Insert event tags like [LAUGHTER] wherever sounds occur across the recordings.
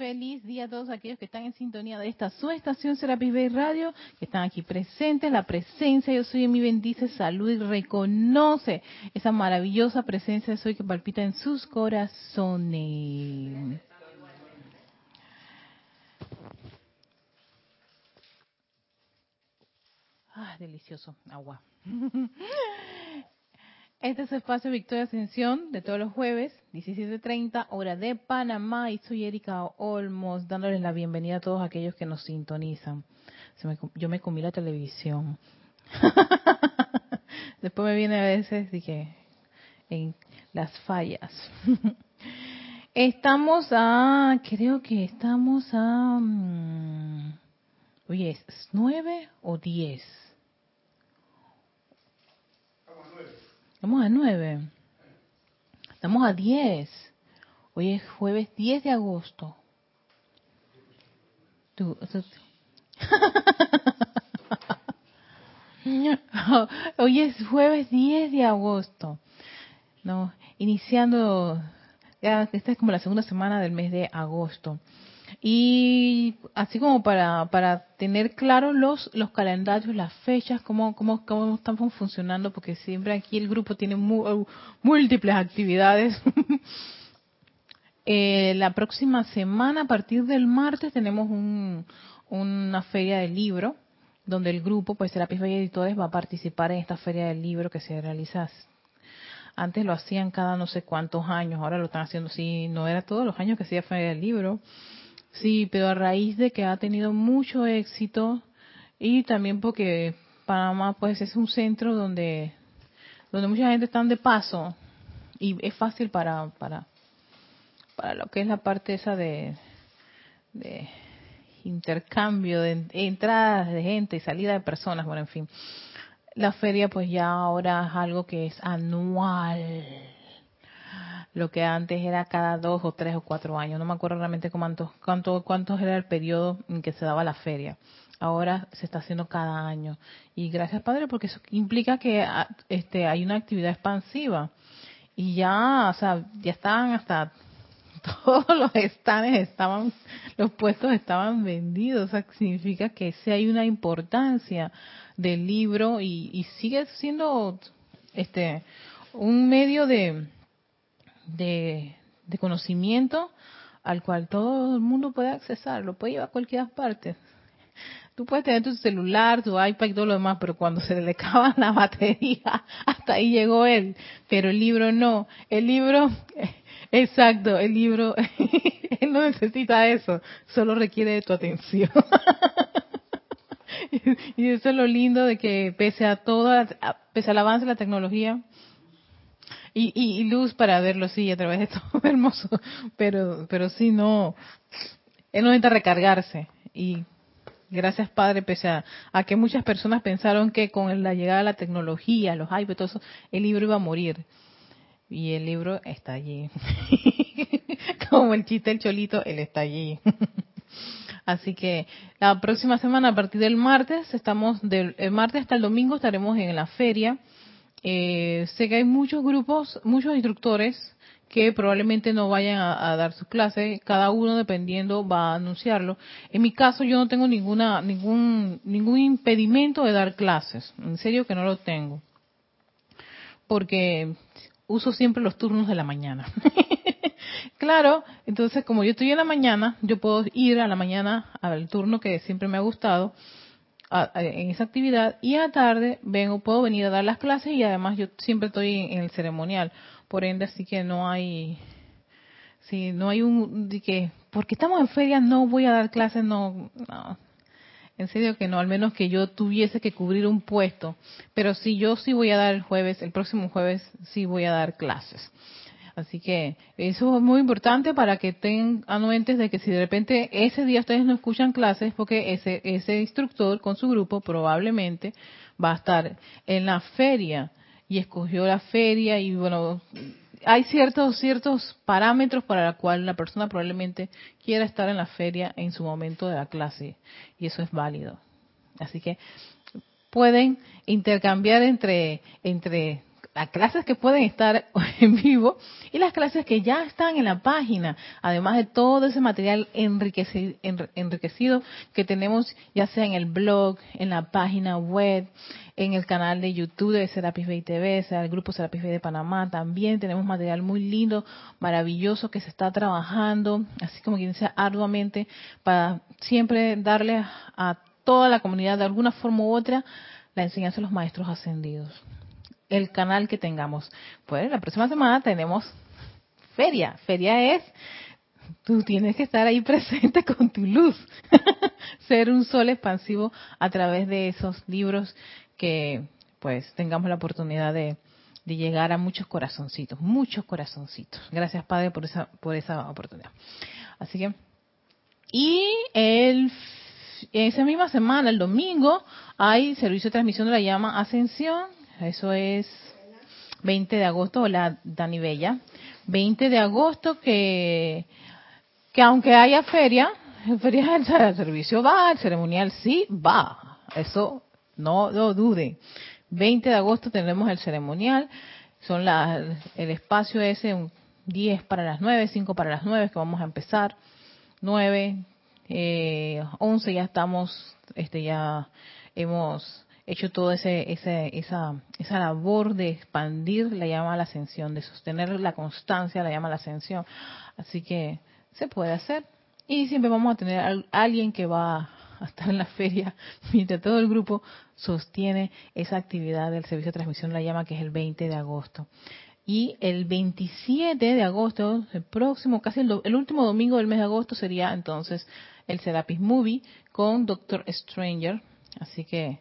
Feliz día a todos aquellos que están en sintonía de esta su estación Serapis Bay Radio, que están aquí presentes. La presencia yo soy en mi bendice salud y reconoce esa maravillosa presencia de soy que palpita en sus corazones. Ah, delicioso, agua. [LAUGHS] Este es el espacio Victoria Ascensión de todos los jueves, 17.30, hora de Panamá. Y soy Erika Olmos, dándoles la bienvenida a todos aquellos que nos sintonizan. yo me comí la televisión. [LAUGHS] Después me viene a veces, dije, en las fallas. [LAUGHS] estamos a, creo que estamos a, mm, oye, ¿es nueve o diez? Estamos a 9. Estamos a 10. Hoy es jueves 10 de agosto. [LAUGHS] Hoy es jueves 10 de agosto. No, iniciando, ya esta es como la segunda semana del mes de agosto. Y así como para, para tener claros los, los calendarios, las fechas, cómo, cómo, cómo estamos funcionando, porque siempre aquí el grupo tiene múltiples actividades. [LAUGHS] eh, la próxima semana, a partir del martes, tenemos un, una feria del libro, donde el grupo, pues Serapis Bay Editores, va a participar en esta feria del libro que se realiza antes lo hacían cada no sé cuántos años, ahora lo están haciendo, sí, no era todos los años que hacía Feria del Libro, Sí, pero a raíz de que ha tenido mucho éxito y también porque Panamá pues es un centro donde donde mucha gente está de paso y es fácil para para para lo que es la parte esa de de intercambio de entradas de gente y salida de personas, bueno, en fin. La feria pues ya ahora es algo que es anual lo que antes era cada dos o tres o cuatro años. No me acuerdo realmente cuántos cuánto, cuántos era el periodo en que se daba la feria. Ahora se está haciendo cada año. Y gracias, Padre, porque eso implica que ah, este, hay una actividad expansiva. Y ya, o sea, ya estaban hasta [LAUGHS] todos los stands estaban, los puestos estaban vendidos. O sea, significa que sí hay una importancia del libro y, y sigue siendo este un medio de, de, conocimiento al cual todo el mundo puede accesar, lo puede llevar a cualquier parte. Tú puedes tener tu celular, tu iPad y todo lo demás, pero cuando se le [LAUGHS] acaba la batería, hasta ahí llegó él. Pero el libro no. El libro, [LAUGHS] exacto, el libro, [LAUGHS] él no necesita eso, solo requiere de tu atención. y eso es lo lindo de que pese a todo, pese al avance de la tecnología, y, y, luz para verlo sí a través de todo [LAUGHS] hermoso. Pero pero sí no él no necesita recargarse. Y gracias padre pese a, que muchas personas pensaron que con la llegada de la tecnología los iPads todo eso el libro iba a morir. Y el libro está allí. [LAUGHS] Como el chiste el cholito él está allí. [LAUGHS] Así que la próxima semana, a partir del martes, estamos del martes hasta el domingo estaremos en la feria eh, sé que hay muchos grupos, muchos instructores que probablemente no vayan a, dar sus clases, cada uno dependiendo va a anunciarlo. En mi caso yo no tengo ninguna ningún ningún impedimento de dar clases, en serio que no lo tengo. Porque uso siempre los turnos de la mañana. [LAUGHS] claro, entonces como yo estoy en la mañana, yo puedo ir a la mañana al turno que siempre me ha gustado en esa actividad y a tarde vengo, puedo venir a dar las clases y además yo siempre estoy en, el ceremonial. Por ende, así que no hay, sí, no hay un, de que, porque estamos en feria no voy a dar clases, no, no. En serio que no, al menos que yo tuviese que cubrir un puesto. Pero si yo sí voy a dar el jueves, el próximo jueves sí voy a dar clases. Así que eso es muy importante para que estén anuentes de que si de repente ese día ustedes no escuchan clases, porque ese, ese instructor con su grupo probablemente va a estar en la feria y escogió la feria y bueno, hay ciertos ciertos parámetros para los cuales la persona probablemente quiera estar en la feria en su momento de la clase y eso es válido. Así que pueden intercambiar entre entre las clases que pueden estar [LAUGHS] en vivo y las clases que ya están en la página, además de todo ese material enriquecido, que tenemos ya sea en el blog, en la página web, en el canal de YouTube de Serapis Bay TV, sea el grupo Serapis Bay de Panamá, también tenemos material muy lindo, maravilloso que se está trabajando, así como quien dice, arduamente para siempre darle a toda la comunidad de alguna forma u otra la enseñanza de los maestros ascendidos el canal que tengamos. Pues la próxima semana tenemos feria. Feria es, tú tienes que estar ahí [LAUGHS] presente con tu luz. [LAUGHS] Ser un sol expansivo a través de esos libros que pues tengamos la oportunidad de, de llegar a muchos corazoncitos, muchos corazoncitos. Gracias Padre por esa, por esa oportunidad. Así que, y el esa misma semana, el domingo, hay servicio de transmisión de la llama Ascensión eso es 20 de agosto, hola Dani Bella. 20 de agosto que, que aunque haya feria, feria el servicio va, el ceremonial sí va. Eso no lo dude. 20 de agosto tendremos el ceremonial. Son las, el espacio ese, un 10 para las 9, 5 para las 9 que vamos a empezar. 9, eh, 11 ya estamos, este ya hemos hecho toda ese, ese, esa, esa labor de expandir la llama a la ascensión, de sostener la constancia la llama a la ascensión. Así que se puede hacer. Y siempre vamos a tener a alguien que va a estar en la feria [LAUGHS] mientras todo el grupo sostiene esa actividad del servicio de transmisión la llama que es el 20 de agosto. Y el 27 de agosto, el próximo, casi el, el último domingo del mes de agosto sería entonces el Serapis Movie con Doctor Stranger. Así que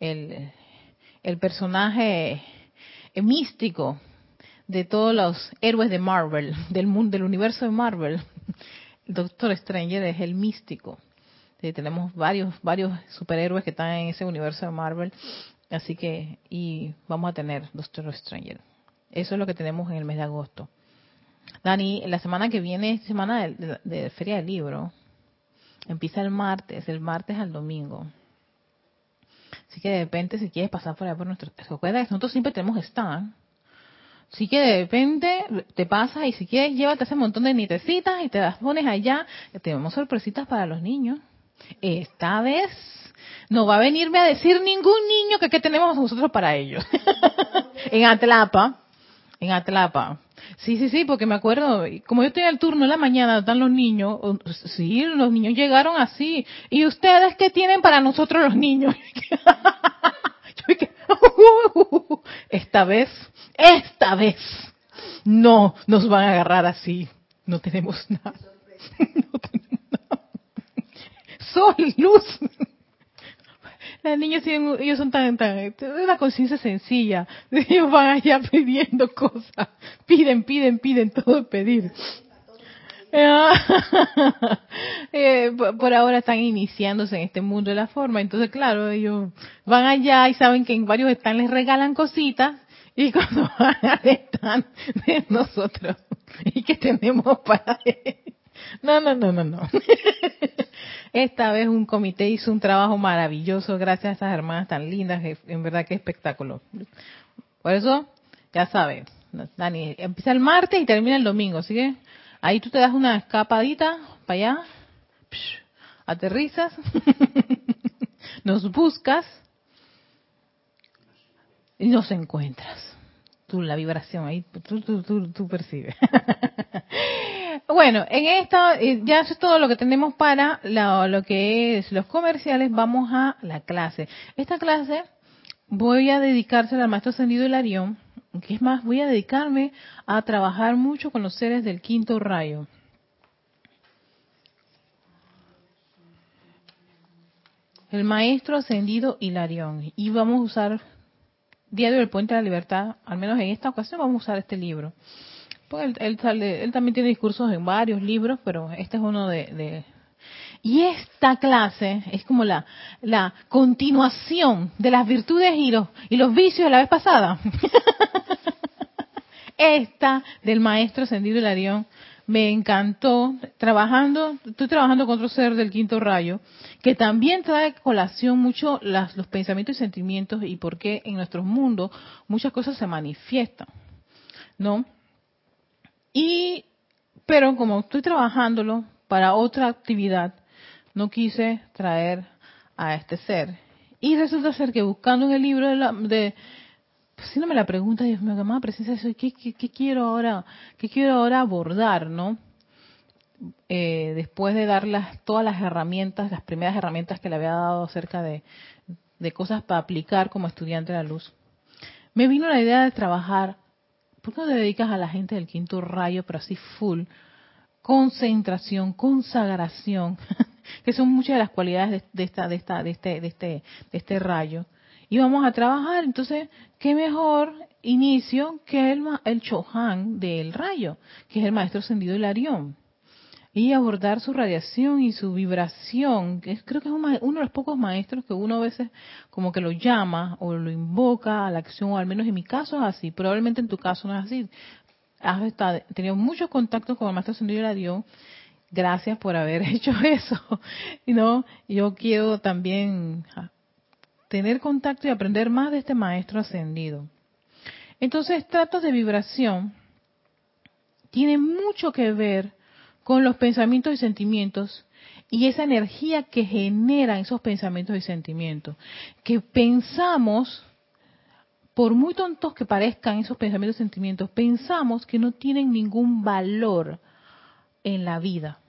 el, personaje místico de todos los héroes de Marvel, del mundo, del universo de Marvel. El Doctor Stranger es el místico. tenemos varios, varios superhéroes que están en ese universo de Marvel. Así que, y vamos a tener Doctor Stranger. Eso es lo que tenemos en el mes de agosto. Dani, la semana que viene es semana de, de Feria del Libro. Empieza el martes, el martes al domingo. Así que de repente, si quieres pasar por allá por nuestro... Recuerda nosotros siempre tenemos stand. Así que de repente te pasas y si quieres llévate ese montón de nitecitas y te las pones allá. Tenemos sorpresitas para los niños. Esta vez no va a venirme a decir ningún niño que qué tenemos nosotros para ellos. [LAUGHS] en Atlapa, en Atlapa. Sí, sí, sí, porque me acuerdo, como yo tenía el turno en la mañana, están los niños, sí, los niños llegaron así. ¿Y ustedes qué tienen para nosotros los niños? [LAUGHS] esta vez, esta vez, no nos van a agarrar así. No tenemos nada. [LAUGHS] No tenemos nada. Sol, luz. Las niñas ellos son tan, tan, una conciencia sencilla. [LAUGHS] Ellos van allá pidiendo cosas. Piden, piden, piden, todo pedir. [LAUGHS] Eh, por ahora están iniciándose en este mundo de la forma, entonces claro, ellos van allá y saben que en varios están les regalan cositas y [LAUGHS] cuando van al stand de nosotros y que tenemos para no, no, no, no, no. [LAUGHS] Esta vez un comité hizo un trabajo maravilloso gracias a esas hermanas tan lindas, en verdad que espectáculo. Por eso, ya sabes, Dani, empieza el martes y termina el domingo, así que ahí tú te das una escapadita para allá, aterrizas, [LAUGHS] nos buscas y nos encuentras. Tú, la vibración ahí, tú, tú, tú, tú percibes. [LAUGHS] Bueno, en esta eh, ya es todo lo que tenemos para lo que es los comerciales. Vamos a la clase. Esta clase voy a dedicársela al maestro ascendido Hilarión, que es más, voy a dedicarme a trabajar mucho con los seres del quinto rayo. El maestro ascendido Hilarión. Y vamos a usar Diario del Puente de la Libertad, al menos en esta ocasión vamos a usar este libro. Pues él, él, también tiene discursos en varios libros, pero este es uno de, Y esta clase es como la, la continuación de las virtudes y los, y los vicios de la vez pasada. [LAUGHS] esta del maestro Ascendido Hilarión me encantó trabajando, estoy trabajando con otro ser del quinto rayo, que también trae colación mucho las, los pensamientos y sentimientos y por qué en nuestros mundos muchas cosas se manifiestan, ¿no? Y, pero como estoy trabajándolo para otra actividad, no quise traer a este ser. Y resulta ser que buscando en el libro de, la, de si no me la pregunta, Dios mío, amada presencia de ¿qué, qué, quiero ahora, qué quiero ahora abordar, no? Eh, después de dar todas las herramientas, las primeras herramientas que le había dado acerca de, de cosas para aplicar como estudiante de la luz, me vino la idea de trabajar, ¿por qué no te dedicas a la gente del quinto rayo, pero así full? Concentración, consagración, [LAUGHS] que son muchas de las cualidades de, esta, de, esta, de, este, de, este, de este rayo y vamos a trabajar. Entonces, ¿qué mejor inicio que el, el Chohan del rayo, que es el maestro ascendido Arión? Y abordar su radiación y su vibración, creo que es uno de los pocos maestros que uno a veces como que lo llama o lo invoca a la acción, o al menos en mi caso es así, probablemente en tu caso no es así. Has tenido muchos contactos con el maestro ascendido Arión, gracias por haber [LAUGHS] hecho eso. [LAUGHS] ¿no? Yo quiero también tener contacto y aprender más de este maestro ascendido. Entonces, tratos de vibración tienen mucho que ver con los pensamientos y sentimientos y esa energía que generan esos pensamientos y sentimientos. Que pensamos, por muy tontos que parezcan esos pensamientos y sentimientos, pensamos que no tienen ningún valor en la vida.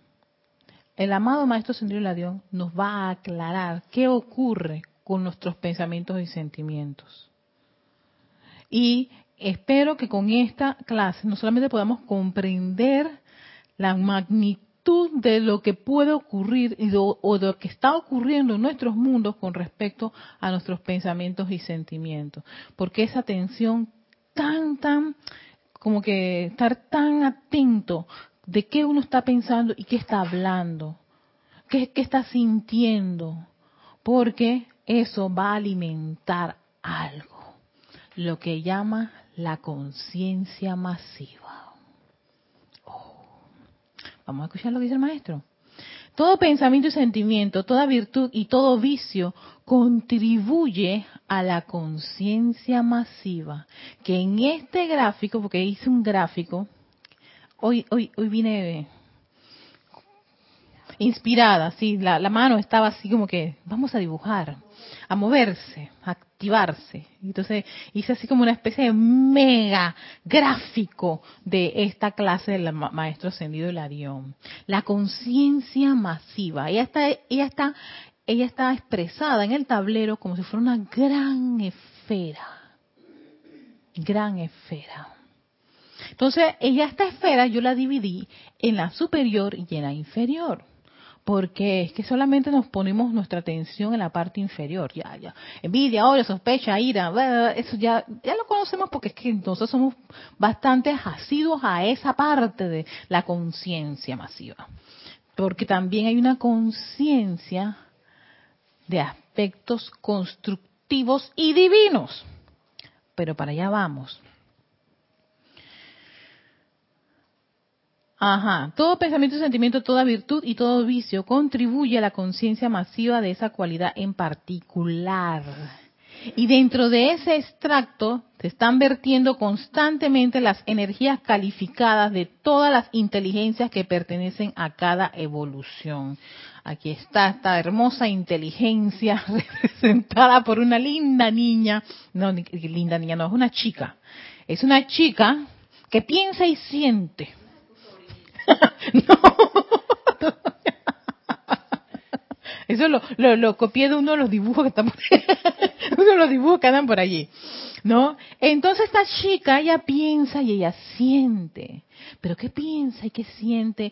El amado Maestro Ascendido Ladión nos va a aclarar qué ocurre con nuestros pensamientos y sentimientos. Y espero que con esta clase no solamente podamos comprender la magnitud de lo que puede ocurrir y o de lo que está ocurriendo en nuestros mundos con respecto a nuestros pensamientos y sentimientos. Porque esa atención tan, tan, como que estar tan atento de qué uno está pensando y qué está hablando, qué, qué está sintiendo. Porque eso va a alimentar algo, lo que llama la conciencia masiva. Vamos a escuchar lo que dice el maestro. Todo pensamiento y sentimiento, toda virtud y todo vicio contribuye a la conciencia masiva. Que en este gráfico, porque hice un gráfico, hoy, hoy, hoy vine inspirada, sí, la, la mano estaba así como que, vamos a dibujar a moverse, a activarse. Entonces hice así como una especie de mega gráfico de esta clase del maestro ascendido Arión. La conciencia masiva. Ella está, ella está, ella está expresada en el tablero como si fuera una gran esfera. Gran esfera. Entonces, ella esta esfera yo la dividí en la superior y en la inferior porque es que solamente nos ponemos nuestra atención en la parte inferior, ya, ya, envidia, odio, sospecha, ira, eso ya, ya lo conocemos porque es que nosotros somos bastante asiduos a esa parte de la conciencia masiva, porque también hay una conciencia de aspectos constructivos y divinos, pero para allá vamos. Ajá, todo pensamiento, sentimiento, toda virtud y todo vicio contribuye a la conciencia masiva de esa cualidad en particular. Y dentro de ese extracto se están vertiendo constantemente las energías calificadas de todas las inteligencias que pertenecen a cada evolución. Aquí está esta hermosa inteligencia [LAUGHS] representada por una linda niña. No, linda niña, no, es una chica. Es una chica que piensa y siente [LAUGHS] no. Eso lo, lo, copié de uno de los dibujos que están por [LAUGHS] uno de los dibujos que andan por allí. ¿No? Entonces esta chica, ella piensa y ella siente. Pero qué piensa y qué siente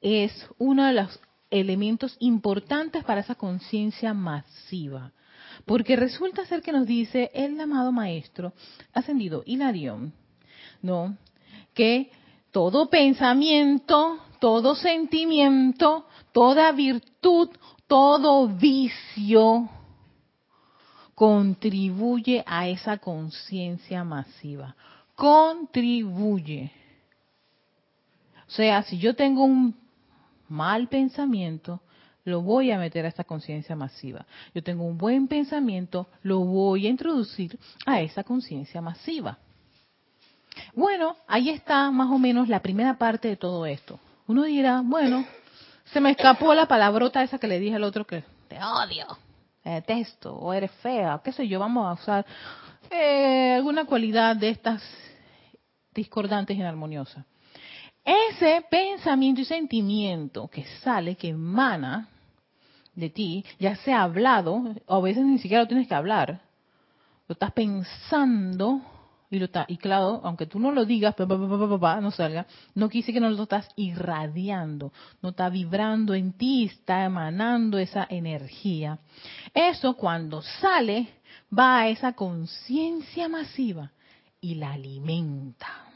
es uno de los elementos importantes para esa conciencia masiva. Porque resulta ser que nos dice el amado maestro ascendido Hilarión, ¿no? Que todo pensamiento, todo sentimiento, toda virtud, todo vicio contribuye a esa conciencia masiva. Contribuye. O sea, si yo tengo un mal pensamiento, lo voy a meter a esta conciencia masiva. Yo tengo un buen pensamiento, lo voy a introducir a esa conciencia masiva. Bueno, ahí está más o menos la primera parte de todo esto. Uno dirá, bueno, se me escapó la palabrota esa que le dije al otro que te odio, te detesto, o eres fea, qué sé yo, vamos a usar eh, alguna cualidad de estas discordantes y armoniosas. Ese pensamiento y sentimiento que sale, que emana de ti, ya sea hablado, o a veces ni siquiera lo tienes que hablar, lo estás pensando y claro, aunque tú no lo digas, no salga, no quise que no lo estás irradiando, no está vibrando en ti, está emanando esa energía. Eso cuando sale va a esa conciencia masiva y la alimenta.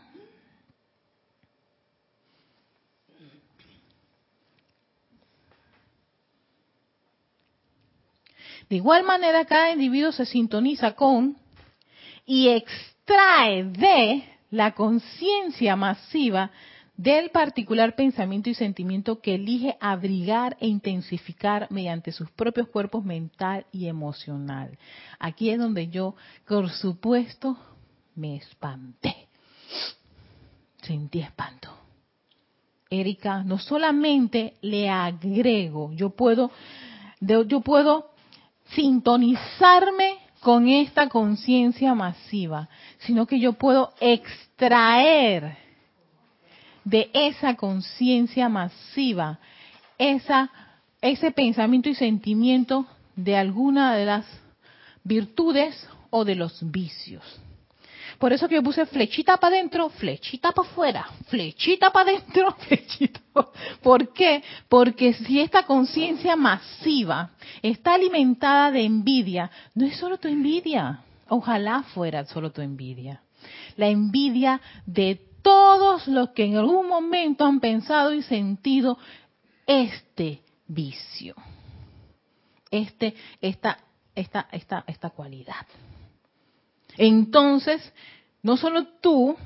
De igual manera, cada individuo se sintoniza con y extrae de la conciencia masiva del particular pensamiento y sentimiento que elige abrigar e intensificar mediante sus propios cuerpos mental y emocional. Aquí es donde yo, por supuesto, me espanté. Sentí espanto. Erika, no solamente le agrego, yo puedo, yo puedo sintonizarme con esta conciencia masiva, sino que yo puedo extraer de esa conciencia masiva esa, ese pensamiento y sentimiento de alguna de las virtudes o de los vicios. Por eso que yo puse flechita para adentro, flechita para afuera, flechita para adentro, [LAUGHS] flechita. ¿Por qué? Porque si esta conciencia masiva está alimentada de envidia, no es solo tu envidia, ojalá fuera solo tu envidia. La envidia de todos los que en algún momento han pensado y sentido este vicio, este, esta, esta, esta, esta cualidad. Entonces, no solo tú,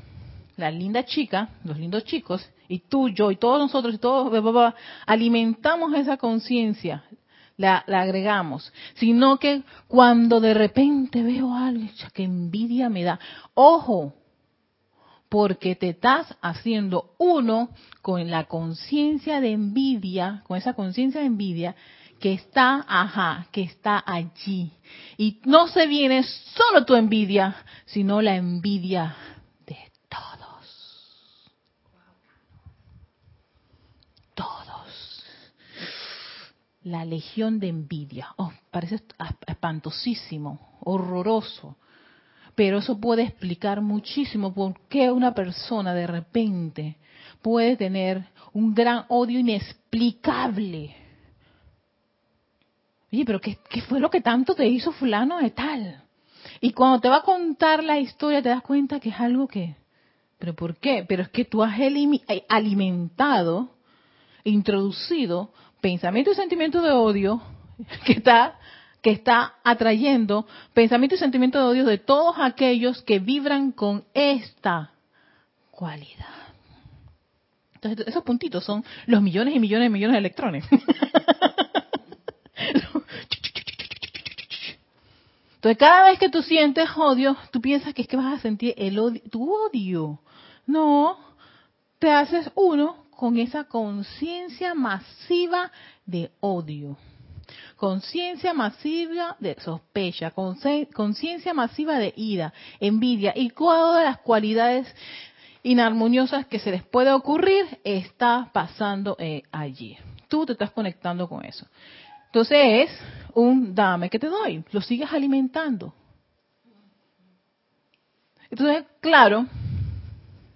la linda chica, los lindos chicos, y tú, yo, y todos nosotros, y todos, alimentamos esa conciencia, la, la, agregamos, sino que cuando de repente veo algo, que envidia me da, ojo, porque te estás haciendo uno con la conciencia de envidia, con esa conciencia de envidia, que está, ajá, que está allí. Y no se viene solo tu envidia, sino la envidia de todos. Todos. La legión de envidia. Oh, parece espantosísimo, horroroso. Pero eso puede explicar muchísimo por qué una persona de repente puede tener un gran odio inexplicable Oye, pero qué, fue lo que tanto te hizo fulano de tal? Y cuando te va a contar la historia te das cuenta que es algo que... ¿Pero por qué? Pero es que tú has eh, alimentado, introducido pensamiento y sentimiento de odio [LAUGHS] que está, que está atrayendo pensamiento y sentimiento de odio de todos aquellos que vibran con esta cualidad. Entonces, esos puntitos son los millones y millones y millones de electrones. [LAUGHS] Entonces, cada vez que tú sientes odio, tú piensas que es que vas a sentir el odio, tu odio. No, te haces uno con esa conciencia masiva de odio. Conciencia masiva de sospecha, conciencia masiva de ira, envidia y todas las cualidades inarmoniosas que se les puede ocurrir está pasando eh, allí. Tú te estás conectando con eso. Entonces es un dame que te doy, lo sigues alimentando. Entonces, claro,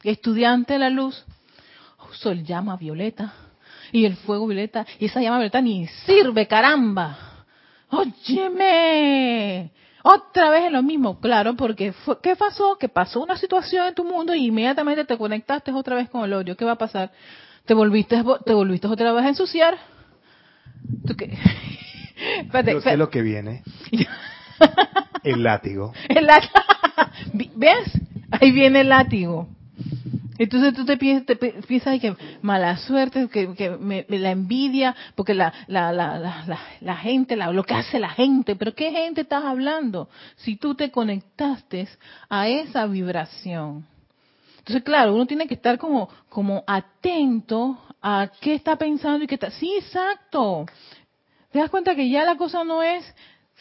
estudiante de la luz, uso el llama violeta y el fuego violeta y esa llama violeta ni sirve, caramba. Óyeme, otra vez es lo mismo, claro, porque ¿qué pasó? Que pasó una situación en tu mundo y inmediatamente te conectaste otra vez con el odio. ¿Qué va a pasar? Te volviste, te volviste otra vez a ensuciar ¿Tú qué? [LAUGHS] Yo sé lo que viene. [LAUGHS] el látigo. El [LAUGHS] ¿Ves? Ahí viene el látigo. Entonces tú te piensas, te que mala suerte, que, que la envidia, porque la, la, la, la, la gente, la, lo que hace la gente, pero ¿qué gente estás hablando? Si tú te conectaste a esa vibración. Entonces, claro, uno tiene que estar como, como atento a qué está pensando y qué está. Sí, exacto. Te das cuenta que ya la cosa no es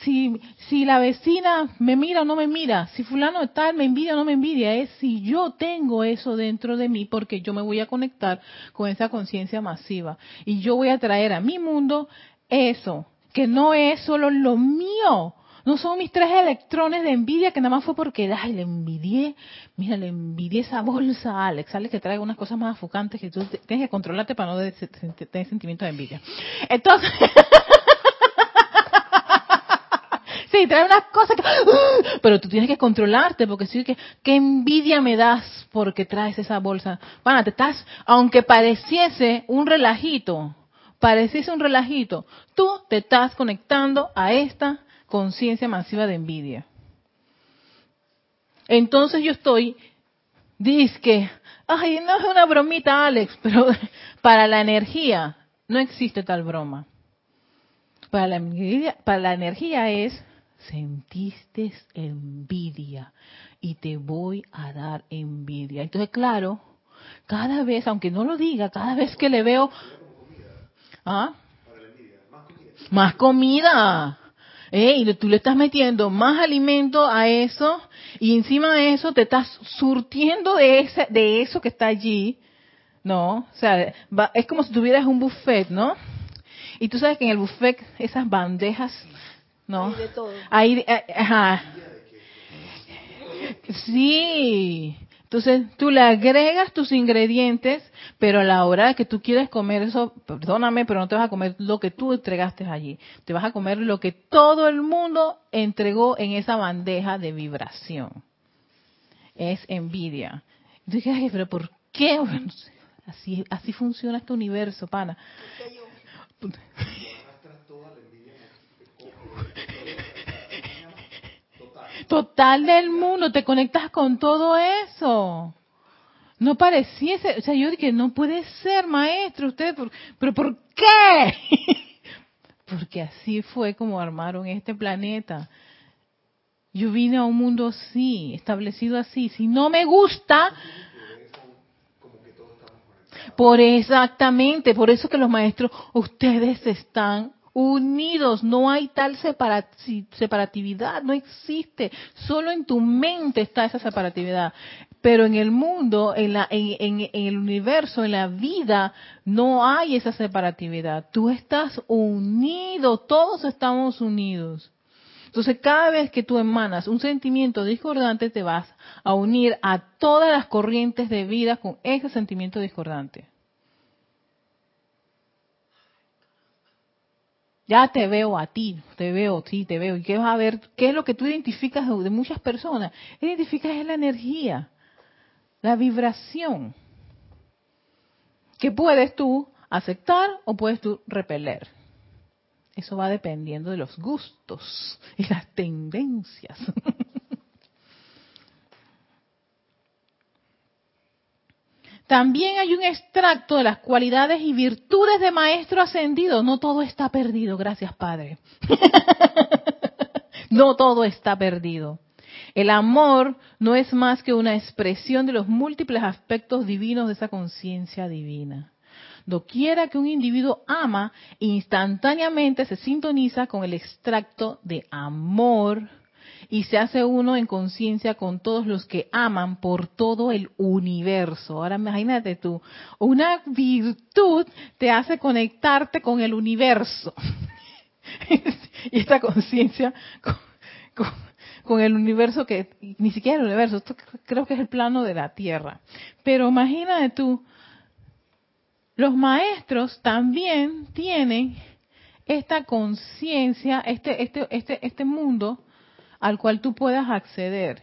si, si la vecina me mira o no me mira, si fulano tal me envidia o no me envidia, es si yo tengo eso dentro de mí porque yo me voy a conectar con esa conciencia masiva y yo voy a traer a mi mundo eso, que no es solo lo mío, no son mis tres electrones de envidia que nada más fue porque, ay, le envidié, mira, le envidié esa bolsa a Alex, Alex que trae unas cosas más afucantes que tú tienes que controlarte para no tener sentimiento de envidia. Entonces, [LAUGHS] sí, trae unas cosas que, pero tú tienes que controlarte porque sí que, qué envidia me das porque traes esa bolsa. Bueno, te estás, aunque pareciese un relajito, pareciese un relajito, tú te estás conectando a esta conciencia masiva de envidia. Entonces yo estoy, que, ay, no es una bromita, Alex, [LAUGHS] pero para la energía no existe tal broma. Para la, para la energía es, sentiste envidia y te voy a dar envidia. Entonces, claro, cada vez, aunque no lo diga, cada vez que le veo... ¿Ah? Más comida. ¿Eh? y tú le estás metiendo más alimento a eso y encima de eso te estás surtiendo de, ese, de eso que está allí, ¿no? O sea, es como si tuvieras un buffet, ¿no? Y tú sabes que en el buffet esas bandejas, ¿no? Hay de todo. Hay, eh, ajá. Sí, entonces tú le agregas tus ingredientes, pero a la hora que tú quieres comer eso, perdóname, pero no te vas a comer lo que tú entregaste allí. Te vas a comer lo que todo el mundo entregó en esa bandeja de vibración. Es envidia. Entonces, pero ¿por qué? [LAUGHS] así, así funciona este universo, pana. [LAUGHS] total del mundo, te conectas con todo eso. No pareciese, o sea, yo dije, no puede ser, maestro, usted, pero ¿por qué? [LAUGHS] Porque así fue como armaron este planeta. Yo vine a un mundo así, establecido así. Si no me gusta, por exactamente, por eso que los maestros, ustedes están unidos, no hay tal separatividad, no existe, solo en tu mente está esa separatividad, pero en el mundo, en, la, en, el universo, en la vida, no hay esa separatividad, tú estás unido, todos estamos unidos. Entonces, cada vez que tú emanas un sentimiento discordante, te vas a unir a todas las corrientes de vida con ese sentimiento discordante. Ya te veo a ti, te veo, sí, te veo. ¿Y qué vas a ver? ¿Qué es lo que tú identificas de, muchas personas? Identificas la energía, la vibración. Que puedes tú aceptar o puedes tú repeler. Eso va dependiendo de los gustos y las tendencias. [LAUGHS] También hay un extracto de las cualidades y virtudes de maestro ascendido. No todo está perdido, gracias Padre. [LAUGHS] no todo está perdido. El amor no es más que una expresión de los múltiples aspectos divinos de esa conciencia divina. Doquiera que un individuo ama, instantáneamente se sintoniza con el extracto de amor, y se hace uno en conciencia con todos los que aman por todo el universo. Ahora imagínate tú, una virtud te hace conectarte con el universo. [LAUGHS] y esta conciencia con, el universo que ni siquiera el universo, esto creo que es el plano de la Tierra. Pero imagínate tú, los maestros también tienen esta conciencia, este, este, este, este mundo al cual tú puedas acceder.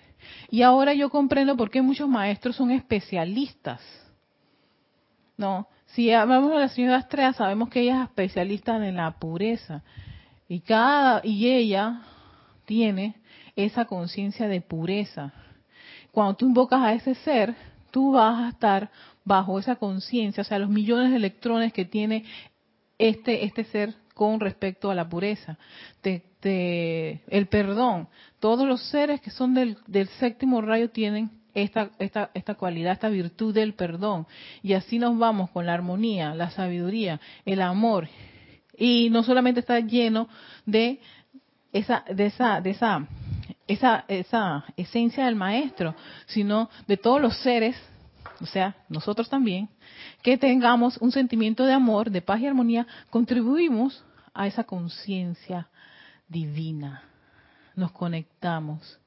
Y ahora yo comprendo por qué muchos maestros son especialistas. No, si hablamos de la señora Astrea, sabemos que ella es especialista en la pureza. Y cada y ella tiene esa conciencia de pureza. Cuando tú invocas a ese ser, tú vas a estar bajo esa conciencia, o sea, los millones de electrones que tiene este, este ser con respecto a la pureza. el perdón. Todos los seres que son del, del séptimo rayo tienen esta, esta, esta cualidad, esta virtud del perdón. Y así nos vamos con la armonía, la sabiduría, el amor. Y no solamente está lleno de esa, de esa, de esa, esa, esa esencia del maestro, sino de todos los seres, o sea, nosotros también, que tengamos un sentimiento de amor, de paz y armonía, contribuimos a esa conciencia divina. Nos conectamos.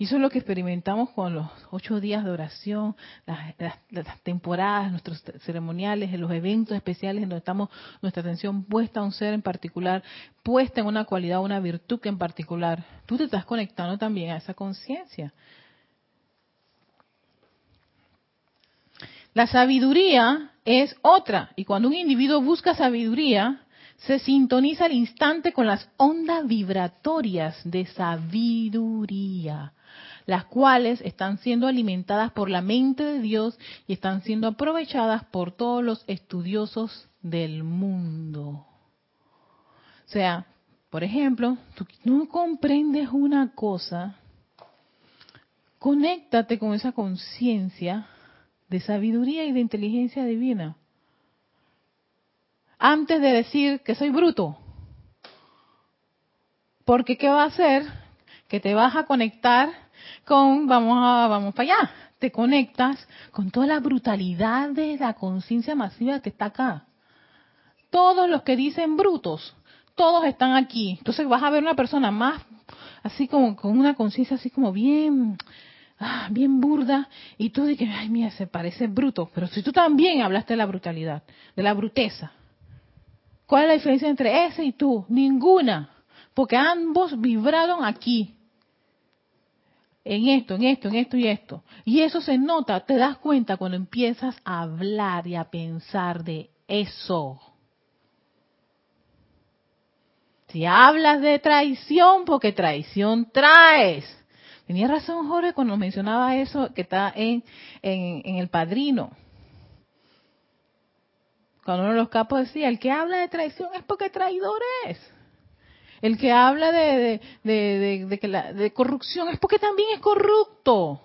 Y eso es lo que experimentamos con los ocho días de oración, las, temporadas, nuestros ceremoniales, los eventos especiales en donde estamos nuestra atención puesta a un ser en particular, puesta en una cualidad, una virtud en particular. Tú te estás conectando también a esa conciencia. La sabiduría es otra, y cuando un individuo busca sabiduría, se sintoniza al instante con las ondas vibratorias de sabiduría las cuales están siendo alimentadas por la mente de Dios y están siendo aprovechadas por todos los estudiosos del mundo. O sea, por ejemplo, tú no comprendes una cosa, conéctate con esa conciencia de sabiduría y de inteligencia divina. Antes de decir que soy bruto. Porque ¿qué va a hacer? Que te vas a conectar con vamos a vamos para allá. Te conectas con toda la brutalidad de la conciencia masiva que está acá. Todos los que dicen brutos, todos están aquí. Entonces vas a ver una persona más así como con una conciencia así como bien ah, bien burda y tú dices, ay mía, se parece bruto, pero si tú también hablaste de la brutalidad, de la bruteza. ¿Cuál es la diferencia entre ese y tú? Ninguna, porque ambos vibraron aquí en esto, en esto, en esto y esto. Y eso se nota, te das cuenta cuando empiezas a hablar y a pensar de eso. Si hablas de traición, porque traición traes. Tenía razón Jorge cuando mencionaba eso que está en, en, en el padrino. Cuando uno de los capos decía, el que habla de traición es porque traidor es. El que habla de, de, que la, de corrupción es porque también es corrupto.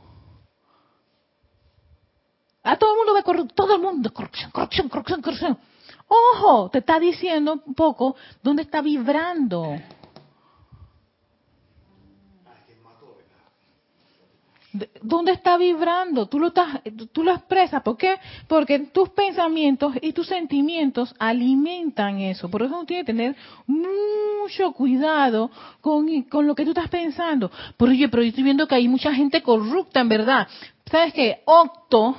A todo el mundo ve corrupto, todo el mundo, corrupción, corrupción, corrupción, corrupción. Ojo, te está diciendo un poco dónde está vibrando. ¿Dónde está vibrando? Tú lo, estás, lo expresas. ¿Por qué? Porque tus pensamientos y tus sentimientos alimentan eso. Por eso uno tiene que tener mucho cuidado con, lo que tú estás pensando. Pero, oye, pero yo estoy viendo que hay mucha gente corrupta, en verdad. ¿Sabes qué? Octo,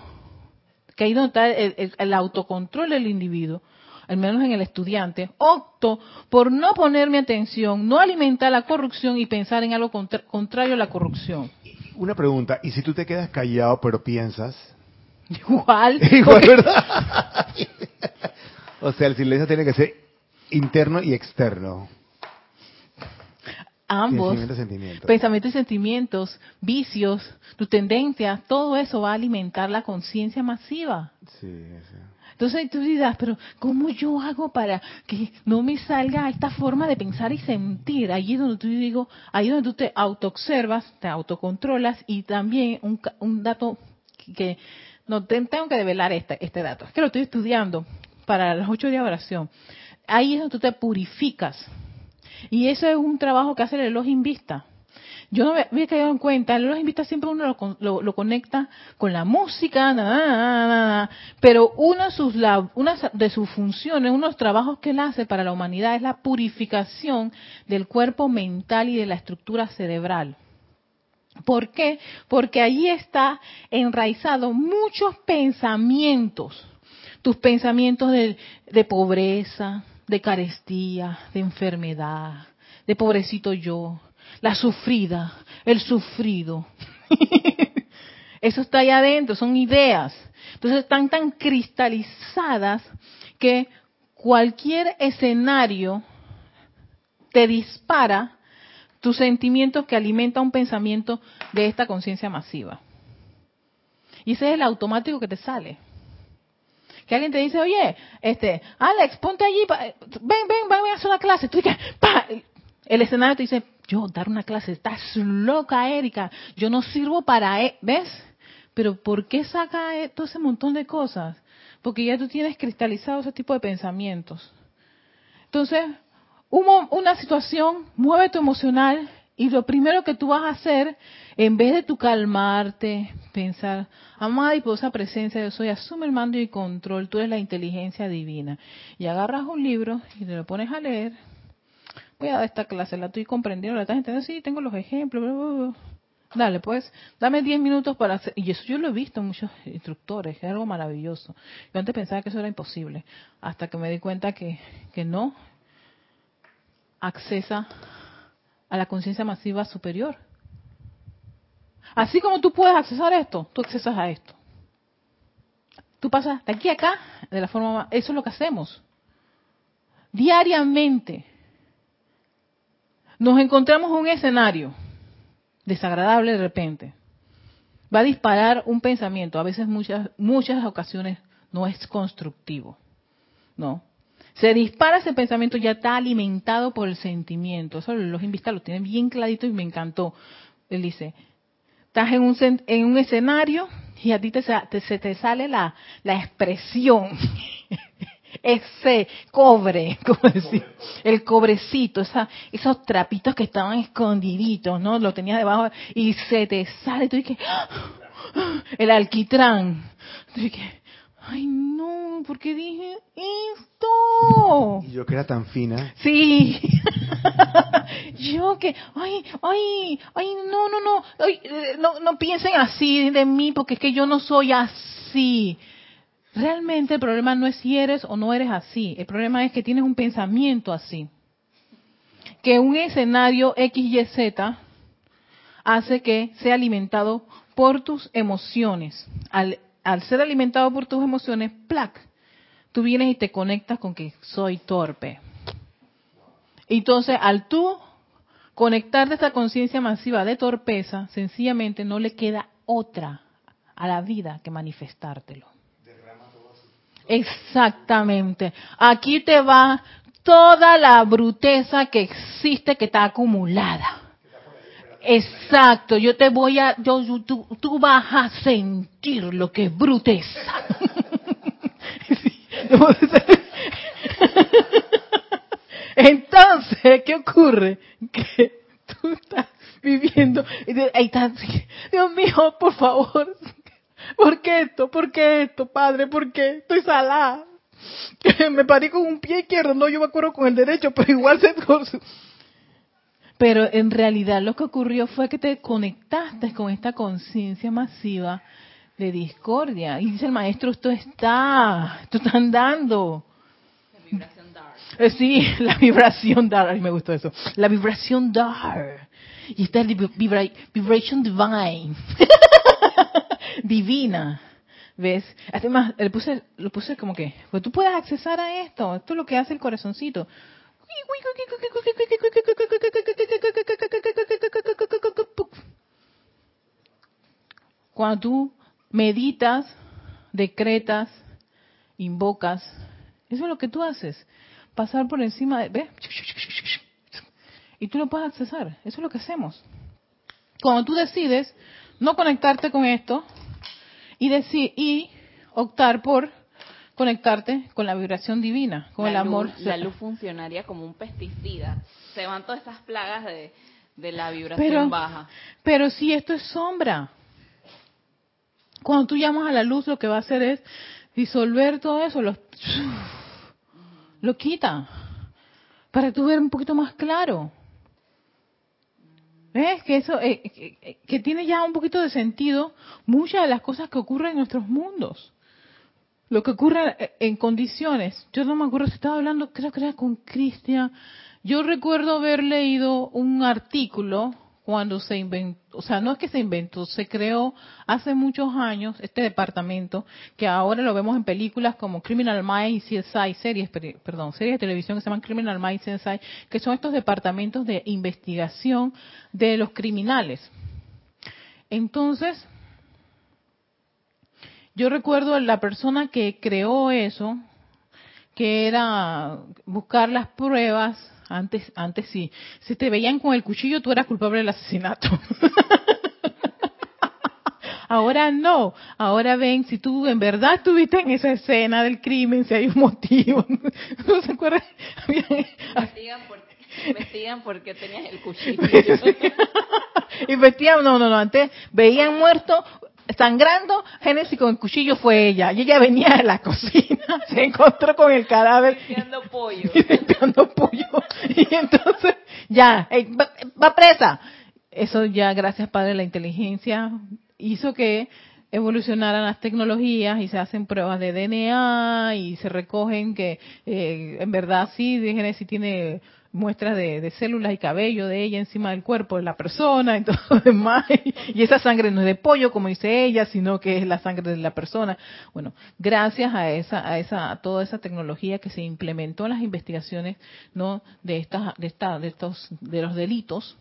que ahí donde está el, autocontrol del individuo, al menos en el estudiante, opto por no ponerme atención, no alimentar la corrupción y pensar en algo contrario a la corrupción. Una pregunta, ¿y si tú te quedas callado pero piensas? [LAUGHS] Igual. Igual, ¿verdad? o sea, el silencio tiene que ser interno y externo. Ambos. Pensamientos y sentimientos, vicios, tu tendencia, todo eso va a alimentar la conciencia masiva. Sí, sí. Entonces tú dirás, pero ¿cómo yo hago para que no me salga esta forma de pensar y sentir? Allí es donde tú digo, ahí es donde tú te autoobservas, te autocontrolas y también un, un dato que no tengo que develar este, este dato, es que lo estoy estudiando para los ocho días de oración. Ahí es donde tú te purificas. Y eso es un trabajo que hace el elogio vista yo no me había caído en cuenta, los invita siempre uno lo, conecta con la música, pero una de, sus, una de sus funciones, uno de los trabajos que él hace para la humanidad es la purificación del cuerpo mental y de la estructura cerebral. ¿Por qué? Porque allí está enraizado muchos pensamientos, tus pensamientos de, de pobreza, de carestía, de enfermedad, de pobrecito yo, la sufrida, el sufrido. [LAUGHS] Eso está ahí adentro, son ideas. Entonces están tan cristalizadas que cualquier escenario te dispara tus sentimientos que alimenta un pensamiento de esta conciencia masiva. Y ese es el automático que te sale. Que alguien te dice, oye, este, Alex, ponte allí, ven, ven, ven, a hacer una clase. Tú dices, pa, el escenario te dice, yo dar una clase, estás loca, Erika, yo no sirvo para, e-". ¿ves? Pero ¿por qué saca todo ese montón de cosas? Porque ya tú tienes cristalizado ese tipo de pensamientos. Entonces, una situación mueve tu emocional y lo primero que tú vas a hacer, en vez de tu calmarte, pensar, amada y poderosa presencia de soy, asume el mando y control, tú eres la inteligencia divina. Y agarras un libro y te lo pones a leer. Voy a dar esta clase, la estoy comprendiendo, la estás entendiendo, sí, tengo los ejemplos. Dale, pues, dame 10 minutos para hacer. Y eso yo lo he visto en muchos instructores, es algo maravilloso. Yo antes pensaba que eso era imposible, hasta que me di cuenta que, que no accesa a la conciencia masiva superior. Así como tú puedes accesar esto, tú accesas a esto. Tú pasas de aquí a acá de la forma eso es lo que hacemos. Diariamente nos encontramos un escenario desagradable de repente. Va a disparar un pensamiento, a veces muchas muchas ocasiones no es constructivo. No, se dispara ese pensamiento, ya está alimentado por el sentimiento. Eso los invistas lo tienen bien clarito y me encantó. Él dice, estás en un, en un escenario y a ti te, se te sale la expresión, [LAUGHS] ese cobre, [LAUGHS] como decir, el cobrecito, esa, esos trapitos que estaban escondiditos, ¿no? Lo tenías debajo y se te sale, tú dices, [GASPS] el alquitrán. Tú dices, ay no, ¿por qué dije esto? Y yo que era tan fina. Sí. [LAUGHS] yo que, ay, ay, ay, no, no, no, eh, no, no piensen así de mí porque es que yo no soy así. Realmente el problema no es si eres o no eres así. El problema es que tienes un pensamiento así. Que un escenario X, Y, Z hace que sea alimentado por tus emociones. Al al ser alimentado por tus emociones, plac, tú vienes y te conectas con que soy torpe. Entonces, al tú conectarte esta conciencia masiva de torpeza, sencillamente no le queda otra a la vida que manifestártelo. Exactamente. Aquí te va toda la bruteza que existe que está acumulada. Exacto, yo te voy a, yo, tú, tú vas a sentir lo que es bruteza. [LAUGHS] Entonces, ¿qué ocurre? Que tú estás viviendo, y estás, Dios mío, por favor, ¿por qué esto? ¿Por qué esto, padre? ¿Por qué? Estoy salada. [LAUGHS] Me parí con un pie izquierdo, no, yo me acuerdo con el derecho, [LAUGHS] pero igual se pero en realidad lo que ocurrió fue que te conectaste con esta conciencia masiva de discordia. Y dice el maestro, esto está, esto está andando. La vibración dark. Eh, sí, [LAUGHS] la vibración dark. Ay, me gustó eso. La vibración dark. Y está el vibration divine. Divina. ¿Ves? Además, le puse, lo puse como que, pues tú puedes accesar a esto. Esto es lo que hace el corazoncito. Cuando tú meditas, decretas, invocas, eso es lo que tú haces. Pasar por encima de... ¿Ves? Y tú lo puedes accesar. Eso es lo que hacemos. Cuando tú decides no conectarte con esto y, decir, y optar por conectarte con la vibración divina, con el amor. la luz funcionaría como un pesticida. Se van todas esas plagas de, la vibración baja. Pero si esto es sombra, cuando tú llamas a la luz, lo que va a hacer es disolver todo eso, lo, lo quita, para tú ver un poquito más claro. ¿Ves? Que eso, eh, que tiene ya un poquito de sentido muchas de las cosas que ocurren en nuestros mundos lo que ocurre en condiciones. Yo no me acuerdo si estaba hablando, creo que era con Cristian. Yo recuerdo haber leído un artículo cuando se inventó, o sea, no es que se inventó, se creó hace muchos años este departamento que ahora lo vemos en películas como Criminal Minds y CSI, series, perdón, series de televisión que se llaman Criminal Minds y CSI, que son estos departamentos de investigación de los criminales. Entonces, yo recuerdo la persona que creó eso, que era buscar las pruebas. Antes, antes sí. Si te veían con el cuchillo, tú eras culpable del asesinato. [LAUGHS] Ahora no. Ahora ven si tú en verdad estuviste en esa escena del crimen, si hay un motivo. [LAUGHS] ¿No se acuerdan? Investigan por, investigan porque tenías el cuchillo. [LAUGHS] Investigan, no, no, no. Antes veían muerto, sangrando, Génesis con el cuchillo fue ella. Y ella venía de la [LAUGHS] cocina, se encontró con el cadáver. Limpiando pollo. [LAUGHS] Y limpiando pollo. Y entonces, ya, eh, va, va presa. Eso ya, gracias Padre, la inteligencia hizo que evolucionaran las tecnologías y se hacen pruebas de DNA y se recogen que eh, en verdad sí, Génesis tiene muestras de, células y cabello de ella encima del cuerpo de la persona y [LAUGHS] todo lo demás. Y esa sangre no es de pollo, como dice ella, sino que es la sangre de la persona. Bueno, gracias a esa, a esa, toda esa tecnología que se implementó en las investigaciones, ¿no? De estas, de esta, de estos, de los delitos,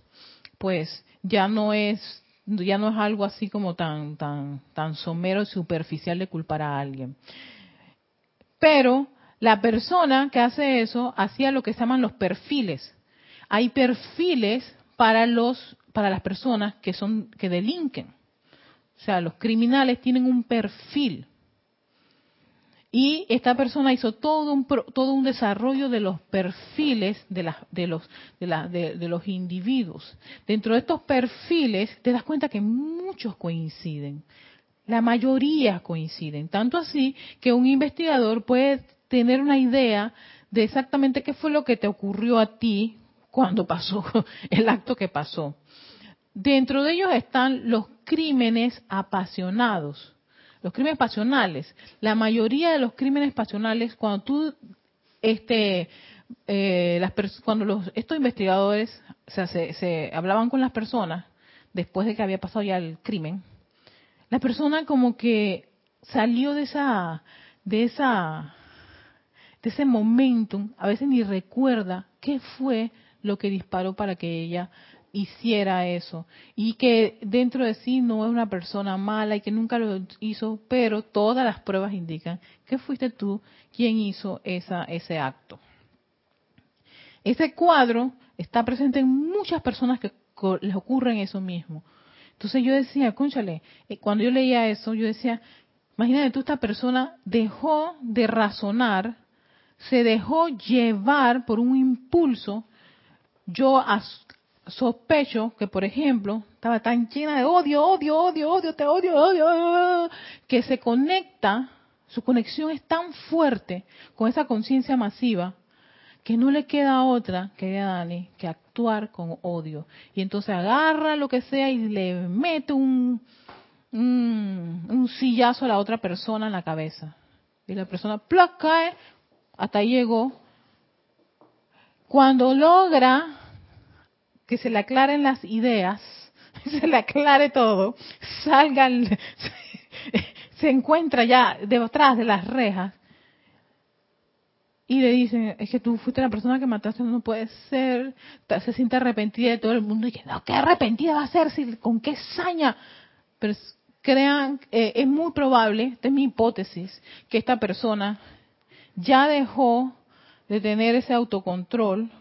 pues ya no es ya no es algo así como tan tan tan somero y superficial de culpar a alguien. Pero la persona que hace eso hacía lo que se llaman los perfiles. Hay perfiles para los para las personas que son que delinquen. O sea, los criminales tienen un perfil. Y esta persona hizo todo un todo un desarrollo de los perfiles de, la, de los de, la, de, de los individuos. Dentro de estos perfiles te das cuenta que muchos coinciden. La mayoría coinciden, tanto así que un investigador puede tener una idea de exactamente qué fue lo que te ocurrió a ti cuando pasó [LAUGHS] el acto que pasó. Dentro de ellos están los crímenes apasionados, los crímenes pasionales. La mayoría de los crímenes pasionales, cuando tú, este, eh, cuando los, estos investigadores o sea, se, se hablaban con las personas después de que había pasado ya el crimen, la persona como que salió de esa, de esa, de ese momentum, a veces ni recuerda qué fue lo que disparó para que ella hiciera eso y que dentro de sí no es una persona mala y que nunca lo hizo, pero todas las pruebas indican que fuiste tú quien hizo esa, ese acto. Ese cuadro está presente en muchas personas que les ocurre eso mismo. Entonces yo decía, cónchale, cuando yo leía eso, yo decía, imagínate tú, esta persona dejó de razonar, se dejó llevar por un impulso. Yo sospecho que, por ejemplo, estaba tan llena de odio, odio, odio, odio, te odio, odio, que se conecta, su conexión es tan fuerte con esa conciencia masiva que no le queda otra, querida Dani, que actuar con odio. Y entonces agarra lo que sea y le mete un, un, sillazo a la otra persona en la cabeza. Y la persona ¡plac! cae, hasta ahí llegó. Cuando logra que se le aclaren las ideas, [LAUGHS] se le aclare todo, salga, [LAUGHS] se encuentra ya detrás de las rejas y le dicen, es que tú fuiste la persona que mataste, no puede ser, se siente arrepentida de todo el mundo y que no, qué arrepentida va a ser, si, con qué saña. Pero crean, eh, es muy probable, esta es mi hipótesis, que esta persona ya dejó de tener ese autocontrol,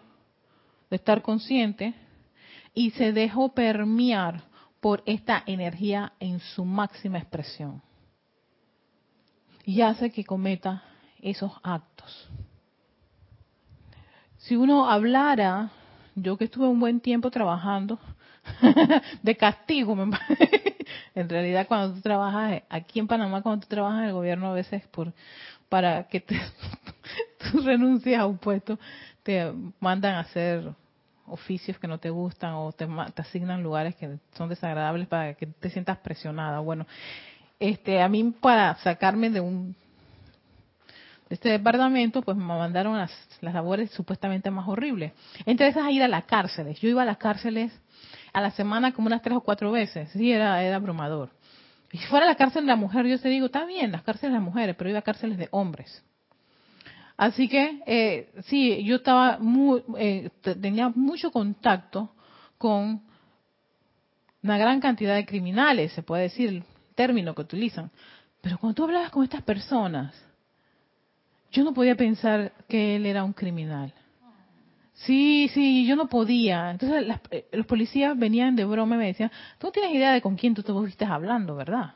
de estar consciente, y se dejó permear por esta energía en su máxima expresión. Y hace que cometa esos actos si uno hablara, yo que estuve un buen tiempo trabajando, [LAUGHS] de castigo, en realidad cuando tú trabajas aquí en Panamá, cuando tú trabajas en el gobierno a veces por para que te, [LAUGHS] tú renuncies a un puesto, te mandan a hacer oficios que no te gustan o te, asignan lugares que son desagradables para que te sientas presionada. Bueno, este a mí para sacarme de un este departamento, pues me mandaron las, las labores supuestamente más horribles. Entre esas a ir a las cárceles. Yo iba a las cárceles a la semana como unas tres o cuatro veces. Sí, era, era abrumador. Y si fuera la cárcel de la mujer, yo te digo, está bien, las cárceles de las mujeres, pero iba a cárceles de hombres. Así que, eh, sí, yo estaba muy, eh, tenía mucho contacto con una gran cantidad de criminales, se puede decir el término que utilizan Pero cuando tú hablabas con estas personas, yo no podía pensar que él era un criminal. Sí, sí, yo no podía. Entonces eh, los policías venían de broma y me decían, tú no tienes idea de con quién tú te estás hablando, ¿verdad?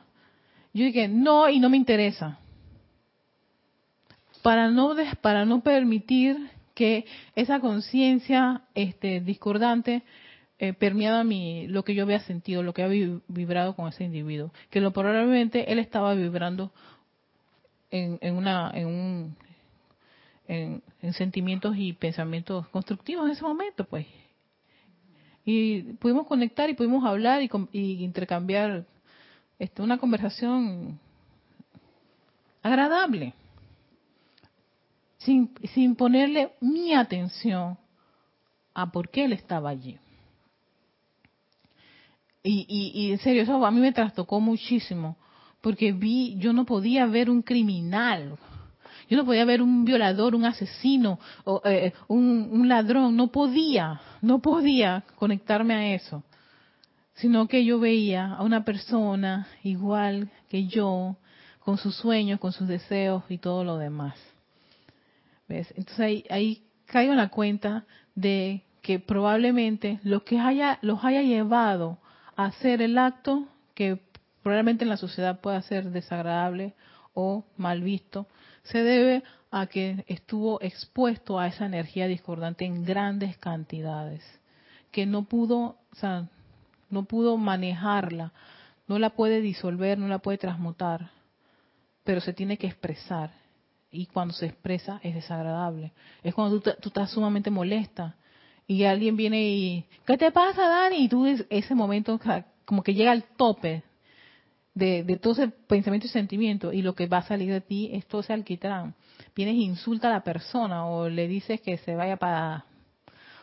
Yo dije, no, y no me interesa. Para no, para no permitir que esa conciencia este, discordante eh, permeaba mi, lo que yo había sentido, lo que había vibrado con ese individuo. Que lo probablemente él estaba vibrando en, en, una, en, un, en, sentimientos y pensamientos constructivos en ese momento, pues. Y pudimos conectar y pudimos hablar y, y intercambiar este, una conversación agradable, sin, sin ponerle mi atención a por qué él estaba allí. Y, y, y en serio, eso a mí me trastocó muchísimo, porque vi, yo no podía ver un criminal, yo no podía ver un violador, un asesino, o, eh, un, ladrón, no podía, no podía conectarme a eso, sino que yo veía a una persona igual que yo, con sus sueños, con sus deseos y todo lo demás. ¿Ves? Entonces ahí, ahí caigo en la cuenta de que probablemente lo que haya, los haya llevado a hacer el acto que probablemente en la sociedad pueda ser desagradable o mal visto, se debe a que estuvo expuesto a esa energía discordante en grandes cantidades, que no pudo, o sea, no pudo manejarla, no la puede disolver, no la puede transmutar, pero se tiene que expresar. Y cuando se expresa es desagradable. Es cuando tú, tú estás sumamente molesta y alguien viene y, ¿qué te pasa, Dani? Y tú ese momento como que llega al tope de, todo ese pensamiento y sentimiento y lo que va a salir de ti es todo ese alquitrán. Vienes e insulta a la persona o le dices que se vaya para,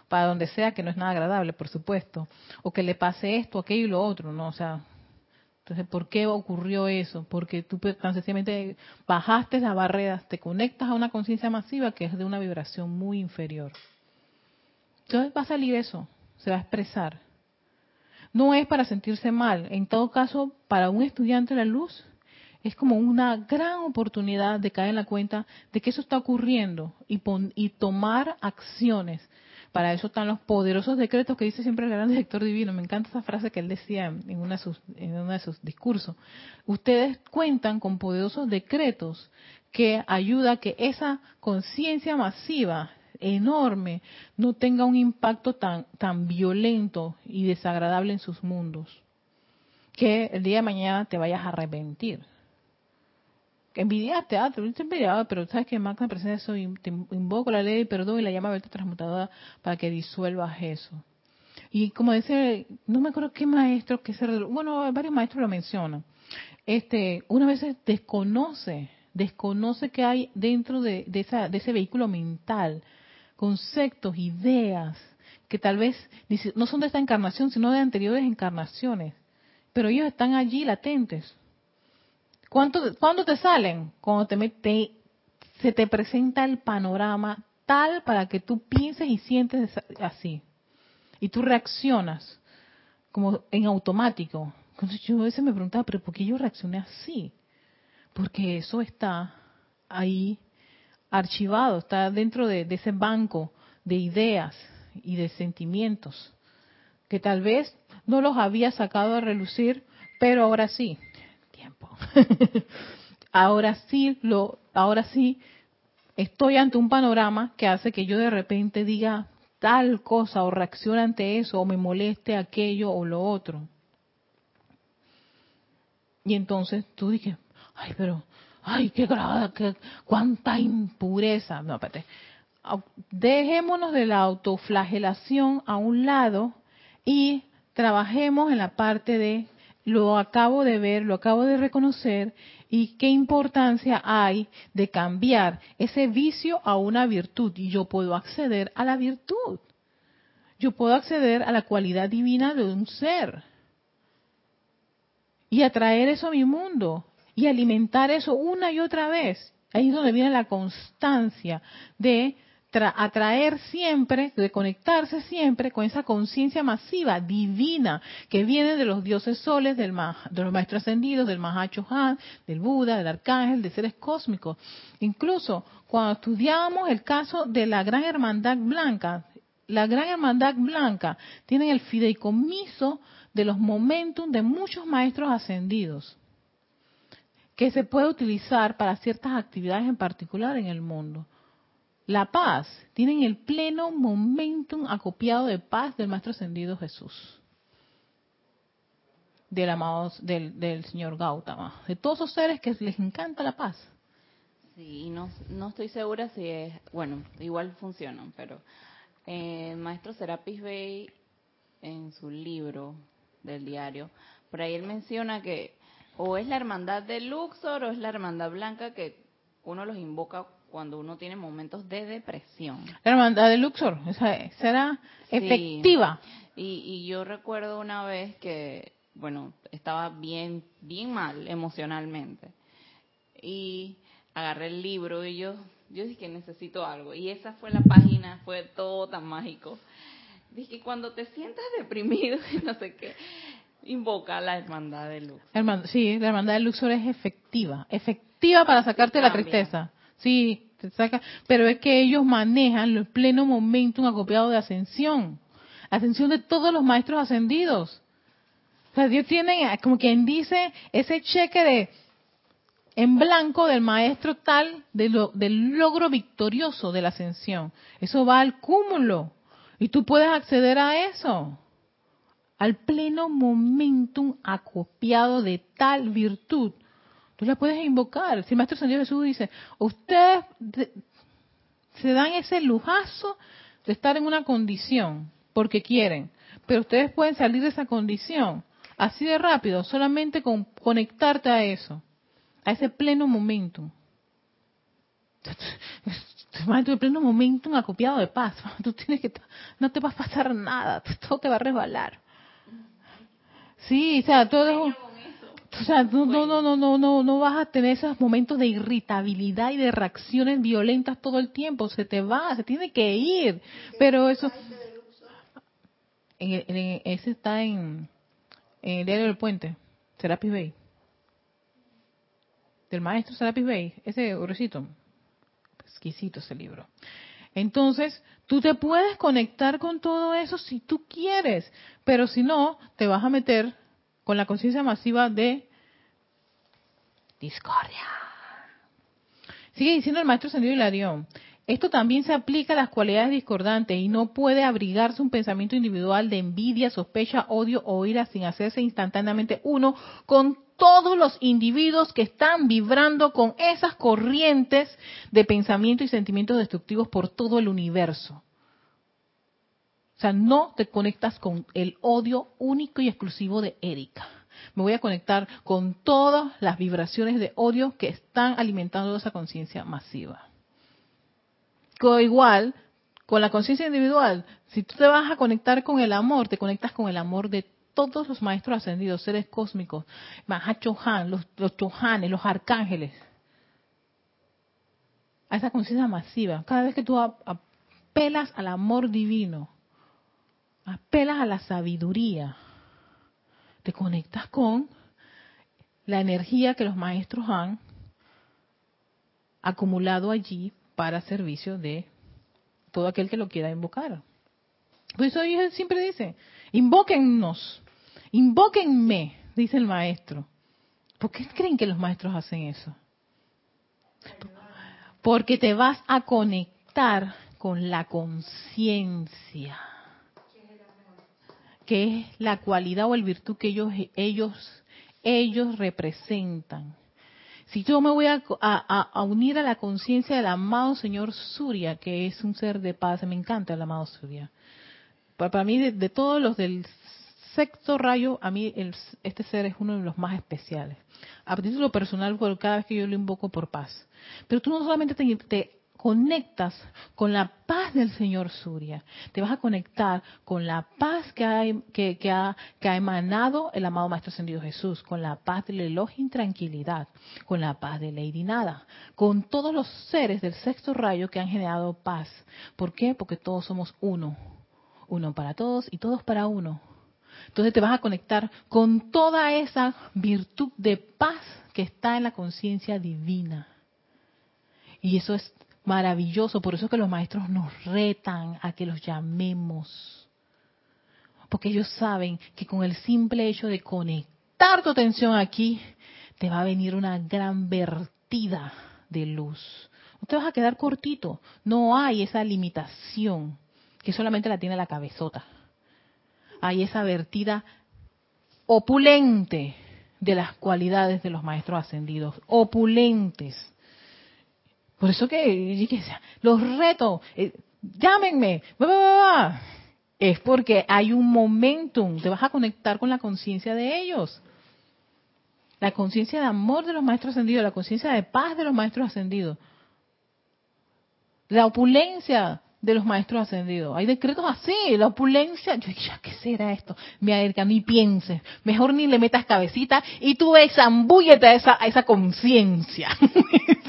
para donde sea, que no es nada agradable, por supuesto, o que le pase esto, aquello y lo otro, ¿no? O sea, entonces, ¿por qué ocurrió eso? Porque tú tan sencillamente bajaste las barreras, te conectas a una conciencia masiva que es de una vibración muy inferior. Entonces va a salir eso, se va a expresar no es para sentirse mal. En todo caso, para un estudiante de la luz, es como una gran oportunidad de caer en la cuenta de que eso está ocurriendo y, y tomar acciones. Para eso están los poderosos decretos que dice siempre el gran director divino. Me encanta esa frase que él decía en, de uno de sus discursos. Ustedes cuentan con poderosos decretos que ayuda a que esa conciencia masiva enorme no tenga un impacto tan, tan violento y desagradable en sus mundos, que el día de mañana te vayas a arrepentir. Envidiaste, ah, te pero sabes que Magna presenta eso, te invoco la ley de perdón y la llama verte transmutadora para que disuelvas eso. Y como dice, no me acuerdo qué maestro, que se, bueno, varios maestros lo mencionan. Este, una vez desconoce, desconoce que hay dentro de, de, esa, de ese vehículo mental conceptos, ideas, que tal vez no son de esta encarnación, sino de anteriores encarnaciones, pero ellos están allí latentes. ¿Cuánto, ¿Cuándo te salen? Cuando te, se te presenta el panorama tal para que tú pienses y sientes así. Y tú reaccionas como en automático. Entonces yo a veces me preguntaba, pero ¿por qué yo reaccioné así? Porque eso está ahí archivado, está dentro de, ese banco de ideas y de sentimientos que tal vez no los había sacado a relucir, pero ahora sí, tiempo. [LAUGHS] ahora sí lo, ahora sí estoy ante un panorama que hace que yo de repente diga tal cosa o reaccione ante eso o me moleste aquello o lo otro. Y entonces tú dices, ay, pero ay, qué grada, qué, cuánta impureza. No, espérate. Dejémonos de la autoflagelación a un lado y trabajemos en la parte de lo acabo de ver, lo acabo de reconocer y qué importancia hay de cambiar ese vicio a una virtud. Y yo puedo acceder a la virtud. Yo puedo acceder a la cualidad divina de un ser y atraer eso a mi mundo y alimentar eso una y otra vez. Ahí es donde viene la constancia de atraer siempre, de conectarse siempre con esa conciencia masiva, divina, que viene de los dioses soles, del de los maestros ascendidos, del Mahacho Han, del Buda, del Arcángel, de seres cósmicos. Incluso cuando estudiábamos el caso de la Gran Hermandad Blanca, la Gran Hermandad Blanca tiene el fideicomiso de los momentos de muchos maestros ascendidos que se puede utilizar para ciertas actividades en particular en el mundo. La paz, tienen el pleno momentum acopiado de paz del Maestro Ascendido Jesús, del amado, del, del Señor Gautama, de todos esos seres que les encanta la paz. Sí, no, no estoy segura si es, bueno, igual funcionan, pero eh, Maestro Serapis Bey en su libro del diario, por ahí él menciona que o es la hermandad de Luxor o es la hermandad blanca que uno los invoca cuando uno tiene momentos de depresión. La hermandad de Luxor, esa será efectiva. Y, y yo recuerdo una vez que, bueno, estaba bien, bien mal emocionalmente. Y agarré el libro y yo, yo dije que necesito algo. Y esa fue la página, fue todo tan mágico. Dije, cuando te sientas deprimido [LAUGHS] y no sé qué, invoca la hermandad de Luxor. sí, la hermandad de Luxor es efectiva, efectiva para sacarte la tristeza. Sí, te saca, pero es que ellos manejan el pleno momento acopiado de ascensión, ascensión de todos los maestros ascendidos. O sea, Dios tiene, como quien dice, ese cheque de en blanco del maestro tal de lo, del logro victorioso de la ascensión. Eso va al cúmulo y tú puedes acceder a eso al pleno momentum acopiado de tal virtud. Tú la puedes invocar. Si el Maestro San Jesús dice, ustedes se dan ese lujazo de estar en una condición porque quieren, pero ustedes pueden salir de esa condición así de rápido, solamente con conectarte a eso, a ese pleno momentum. [LAUGHS] Tu pleno momentum acopiado de paz. [LAUGHS] Tú tienes que, no te va a pasar nada, [LAUGHS] todo te va a resbalar. Sí, o sea, todo es o sea, no, no, no, no, no, no vas a tener esos momentos de irritabilidad y de reacciones violentas todo el tiempo. Se te va, se tiene que ir. Pero eso, en, ese está en, en, el diario del puente, Serapis Bay, del maestro Serapis Bay, ese gruesito, exquisito ese libro. Entonces, tú te puedes conectar con todo eso si tú quieres, pero si no, te vas a meter con la conciencia masiva de discordia. Sigue diciendo el maestro Sendido Hilarión. Esto también se aplica a las cualidades discordantes y no puede abrigarse un pensamiento individual de envidia, sospecha, odio o ira sin hacerse instantáneamente uno con todos los individuos que están vibrando con esas corrientes de pensamiento y sentimientos destructivos por todo el universo. O sea, no te conectas con el odio único y exclusivo de Erika. Me voy a conectar con todas las vibraciones de odio que están alimentando esa conciencia masiva. igual, con la conciencia individual, si tú te vas a conectar con el amor, te conectas con el amor de todos los maestros ascendidos, seres cósmicos, Mahachohan, los, los Chohanes, los arcángeles, a esa conciencia masiva. Cada vez que tú apelas al amor divino, apelas a la sabiduría, te conectas con la energía que los maestros han acumulado allí para servicio de todo aquel que lo quiera invocar. Por eso ellos siempre dicen, invóquennos, Invóquenme, dice el maestro. ¿Por qué creen que los maestros hacen eso? Porque te vas a conectar con la conciencia, que es la cualidad o el virtud que ellos ellos ellos representan. Si yo me voy a, unir a la conciencia del amado Señor Surya, que es un ser de paz, me encanta el amado Surya. Para, mí, de, de, todos los del sexto rayo, a mí este ser es uno de los más especiales. A título personal, cada vez que yo lo invoco por paz. Pero tú no solamente te, conectas con la paz del Señor Surya, te vas a conectar con la paz que ha, que, ha, que ha emanado el amado Maestro Ascendido Jesús, con la paz del Elohim Tranquilidad, con la paz de Lady Nada, con todos los seres del sexto rayo que han generado paz. ¿Por qué? Porque todos somos uno, uno para todos y todos para uno. Entonces te vas a conectar con toda esa virtud de paz que está en la conciencia divina. Y eso es maravilloso, por eso que los maestros nos retan a que los llamemos. Porque ellos saben que con el simple hecho de conectar tu atención aquí, te va a venir una gran vertida de luz. No te vas a quedar cortito. No hay esa limitación que solamente la tiene la cabezota. Hay esa vertida opulente de las cualidades de los maestros ascendidos. Opulentes por eso que los retos, eh, llámenme, es porque hay un momentum, te vas a conectar con la conciencia de ellos. La conciencia de amor de los maestros ascendidos, la conciencia de paz de los maestros ascendidos. La opulencia de los maestros ascendidos. Hay decretos así, la opulencia. Yo dije, ¿qué será esto? Mira, ni pienses. Mejor ni le metas cabecita y tú zambúllete a esa, a esa conciencia.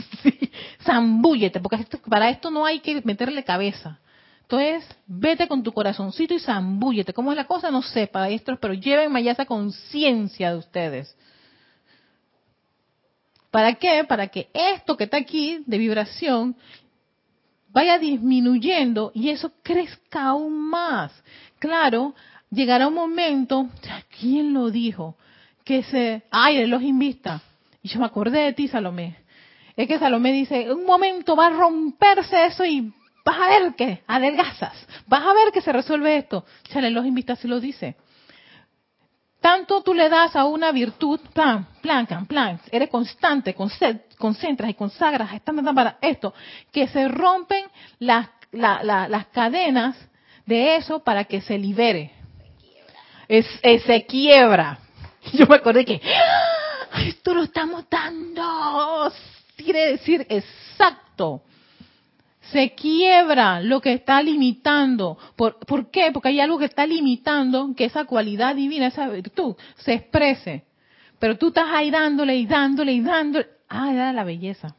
[LAUGHS] zambúllete, porque para esto no hay que meterle cabeza. Entonces, vete con tu corazoncito y zambúllete. ¿Cómo es la cosa? No sé, esto, pero llévenme allá esa conciencia de ustedes. ¿Para qué? Para que esto que está aquí de vibración vaya disminuyendo y eso crezca aún más. Claro, llegará un momento, ¿quién lo dijo? Que se, ay, los invista. Y yo me acordé de ti, Salomé es que Salomé dice, un momento va a romperse eso y vas a ver que adelgazas, vas a ver que se resuelve esto. Chale, los invitas y lo dice. Tanto tú le das a una virtud, plan, plan, plan, eres constante, concentras y consagras para esto, que se rompen las, las cadenas de eso para que se libere. Es, se quiebra. [LAUGHS] Yo me acordé que ¡Ah! esto lo estamos dando quiere decir exacto. Se quiebra lo que está limitando. ¿Por, ¿Por qué? Porque hay algo que está limitando que esa cualidad divina, esa virtud, se exprese. Pero tú estás ahí dándole y dándole y dándole. Ah, era la belleza.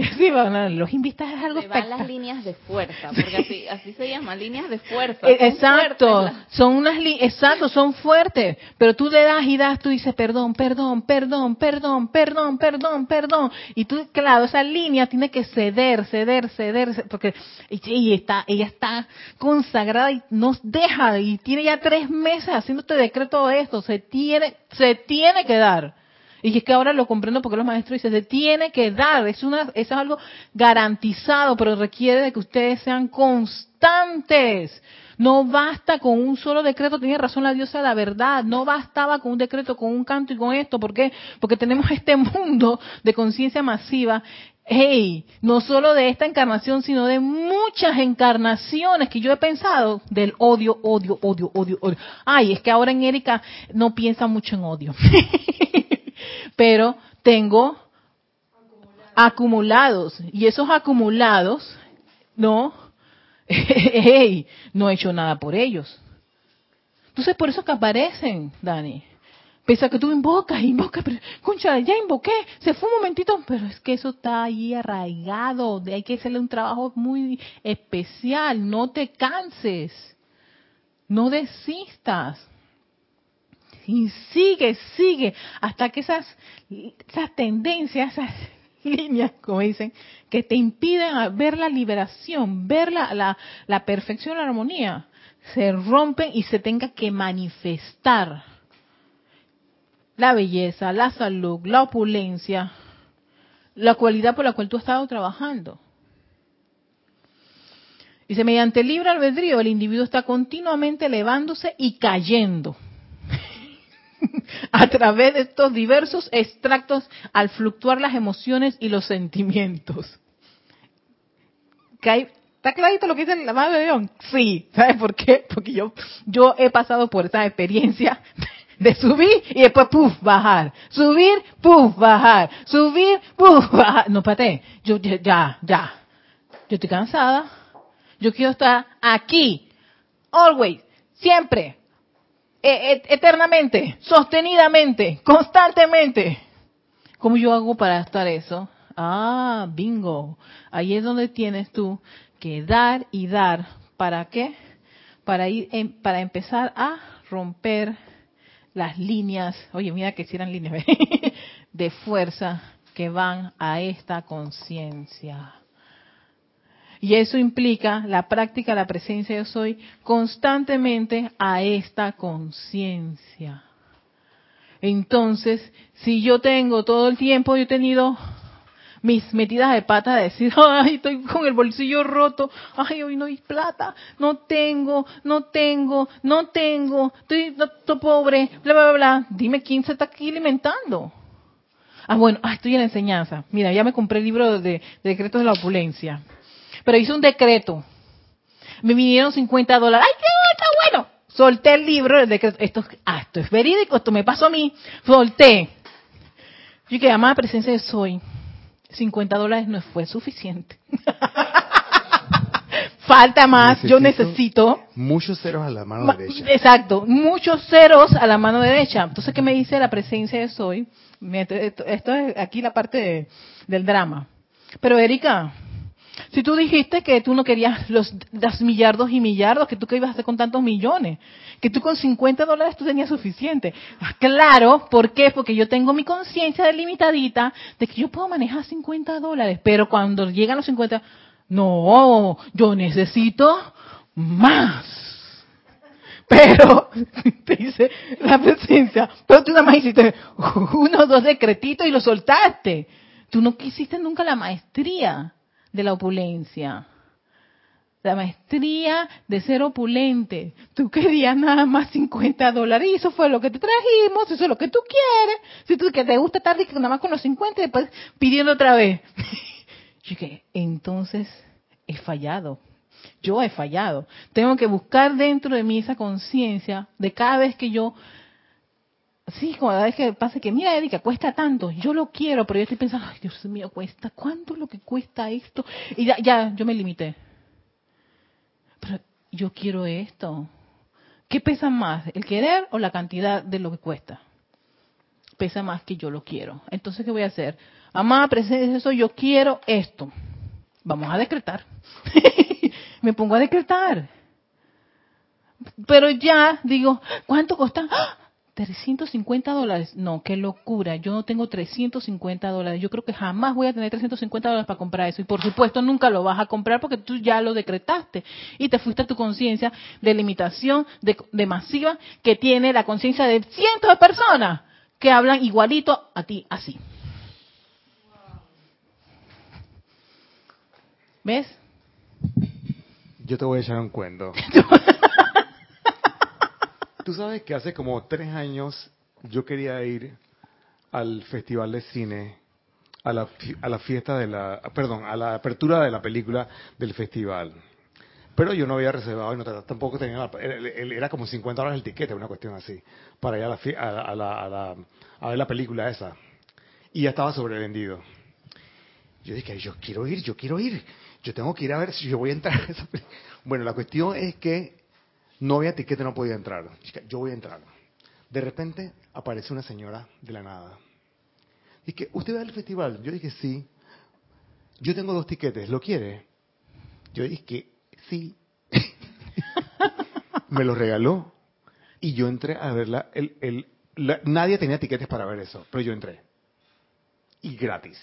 [LAUGHS] Sí, los invistas es algo se van las líneas de fuerza, porque así, así se llama, líneas de fuerza. Eh, exacto, son unas exacto, son fuertes, pero tú le das y das, tú dices perdón, perdón, perdón, perdón, perdón, perdón, perdón, y tú, claro, esa línea tiene que ceder, ceder, ceder, porque ella está, ella está consagrada y nos deja, y tiene ya tres meses haciéndote decreto de esto, se tiene, se tiene que dar. Y es que ahora lo comprendo porque los maestros dicen, se tiene que dar, es, una, eso es algo garantizado, pero requiere de que ustedes sean constantes. No basta con un solo decreto, tiene razón la diosa de la verdad, no bastaba con un decreto, con un canto y con esto, ¿por qué? Porque tenemos [LAUGHS] este mundo de conciencia masiva hey, no solo de esta encarnación, sino de muchas encarnaciones que yo he pensado del odio, odio, odio, odio, odio. Ay, es que ahora en Erika no piensa mucho en odio. [LAUGHS] pero tengo acumulados. Y esos acumulados, no, [LAUGHS] hey, no he hecho nada por ellos. Entonces, por eso que aparecen, Dani. Pese a que tú invocas, invocas, pero, concha, ya invoqué, se fue un momentito, pero es que eso está ahí arraigado, hay que hacerle un trabajo muy especial, no te canses, no desistas. Y sigue, sigue, hasta que esas, tendencias, esas [LAUGHS] líneas, como dicen, que te impiden ver la liberación, ver la, la, perfección, la armonía, se rompen y se tenga que manifestar la belleza, la salud, la opulencia, la cualidad por la cual tú has estado trabajando. Dice, mediante libre albedrío el individuo está continuamente elevándose y cayendo. [LAUGHS] a través de estos diversos extractos al fluctuar las emociones y los sentimientos. ¿Está clarito lo que dice la madre de León? Sí. ¿Sabes por qué? Porque yo, yo he pasado por esa experiencia [LAUGHS] de subir y después, puf, bajar. Subir, puf, bajar. Subir, puf, bajar. No, pate. Yo, ya, ya. Yo estoy cansada. Yo quiero estar aquí. Always. Siempre. E- e- eternamente. Sostenidamente. Constantemente. ¿Cómo yo hago para estar eso? Ah, bingo. Ahí es donde tienes tú que dar y dar. ¿Para qué? Para ir, em- para empezar a romper las líneas. Oye, mira que si eran líneas ¿ve? [LAUGHS] de fuerza que van a esta conciencia. Y eso implica la práctica, la presencia yo soy constantemente a esta conciencia. Entonces, si yo tengo todo el tiempo, yo he tenido mis metidas de pata de decir, [LAUGHS] ay, estoy con el bolsillo roto, ay, hoy no hay plata, no tengo, no tengo, no tengo, estoy, estoy pobre, bla, bla, bla. Dime quién se está aquí alimentando. Ah, bueno, ah, estoy en enseñanza. Mira, ya me compré el libro de, de decretos de la opulencia. Pero hice un decreto. Me vinieron 50 dólares. ¡Ay, qué bueno, está bueno! Solté el libro del decreto. Esto, ah, esto es verídico, esto me pasó a mí. Solté. Yo que llamaba presencia de soy. 50 dólares no fue suficiente. [LAUGHS] Falta más, yo necesito Muchos ceros a la mano Ma- derecha. Exacto, muchos ceros a la mano derecha. Entonces, ¿qué me dice la presencia de soy? Esto, esto es aquí la parte de- del drama. Pero, Erika, si tú dijiste que tú no querías los, los millardos y millardos, que tú que ibas a hacer con tantos millones, que tú con 50 dólares tú tenías suficiente. Ah, Claro, ¿por qué? Porque yo tengo mi conciencia delimitadita de que yo puedo manejar 50 dólares, pero cuando llegan los 50, no, yo necesito más. Pero, [LAUGHS] te dice la presencia, pero tú nada más hiciste uno o dos decretitos y lo soltaste. Tú no quisiste nunca la maestría de la opulencia. La maestría de ser opulente. Tú querías nada más 50 dólares y eso fue lo que te trajimos, eso es lo que tú quieres. Si tú que te gusta rico nada más con los 50 y después pidiendo otra vez. [LAUGHS] Yo dije, entonces he fallado. Yo he fallado. Tengo que buscar dentro de mí esa conciencia de cada vez que yo, sí, cada vez que pasa que, mira, Erika, cuesta tanto, yo lo quiero, pero yo estoy pensando, Dios mío, cuesta, ¿cuánto es lo que cuesta esto? Y ya, ya yo me limité. Pero yo quiero esto. ¿Qué pesa más, el querer o la cantidad de lo que cuesta? Pesa más que yo lo quiero. Entonces, ¿qué voy a hacer? Amada presencia, eso yo quiero esto. Vamos a decretar. [LAUGHS] Me pongo a decretar. Pero ya digo, ¿cuánto cuesta? ¡Ah! 350 dólares. No, qué locura. Yo no tengo 350 dólares. Yo creo que jamás voy a tener 350 dólares para comprar eso. Y por supuesto nunca lo vas a comprar porque tú ya lo decretaste. Y te fuiste a tu conciencia de limitación, de, de masiva, que tiene la conciencia de cientos de personas que hablan igualito a ti, así. ¿Ves? Yo te voy a echar un cuento. [LAUGHS] Tú sabes que hace como tres años yo quería ir al festival de cine, a la, a la fiesta de la, perdón, a la apertura de la película del festival. Pero yo no había reservado y no, tampoco tenía, la- era, como 50 dólares el tiquete, una cuestión así, para ir a, la, a, la- a, la- a ver la película esa. Y ya estaba sobrevendido. Yo dije, yo quiero ir, yo quiero ir. Yo tengo que ir a ver si yo voy a entrar. esa Bueno, la cuestión es que no había tiquete, no podía entrar. Chica, Yo voy a entrar. De repente aparece una señora de la nada. Dice, ¿usted va al festival? Yo dije, sí. Yo tengo dos tiquetes, ¿lo quiere? Yo dije, sí. [LAUGHS] Me los regaló y yo entré a verla. El, el, la- nadie tenía tiquetes para ver eso, pero yo entré. Y gratis.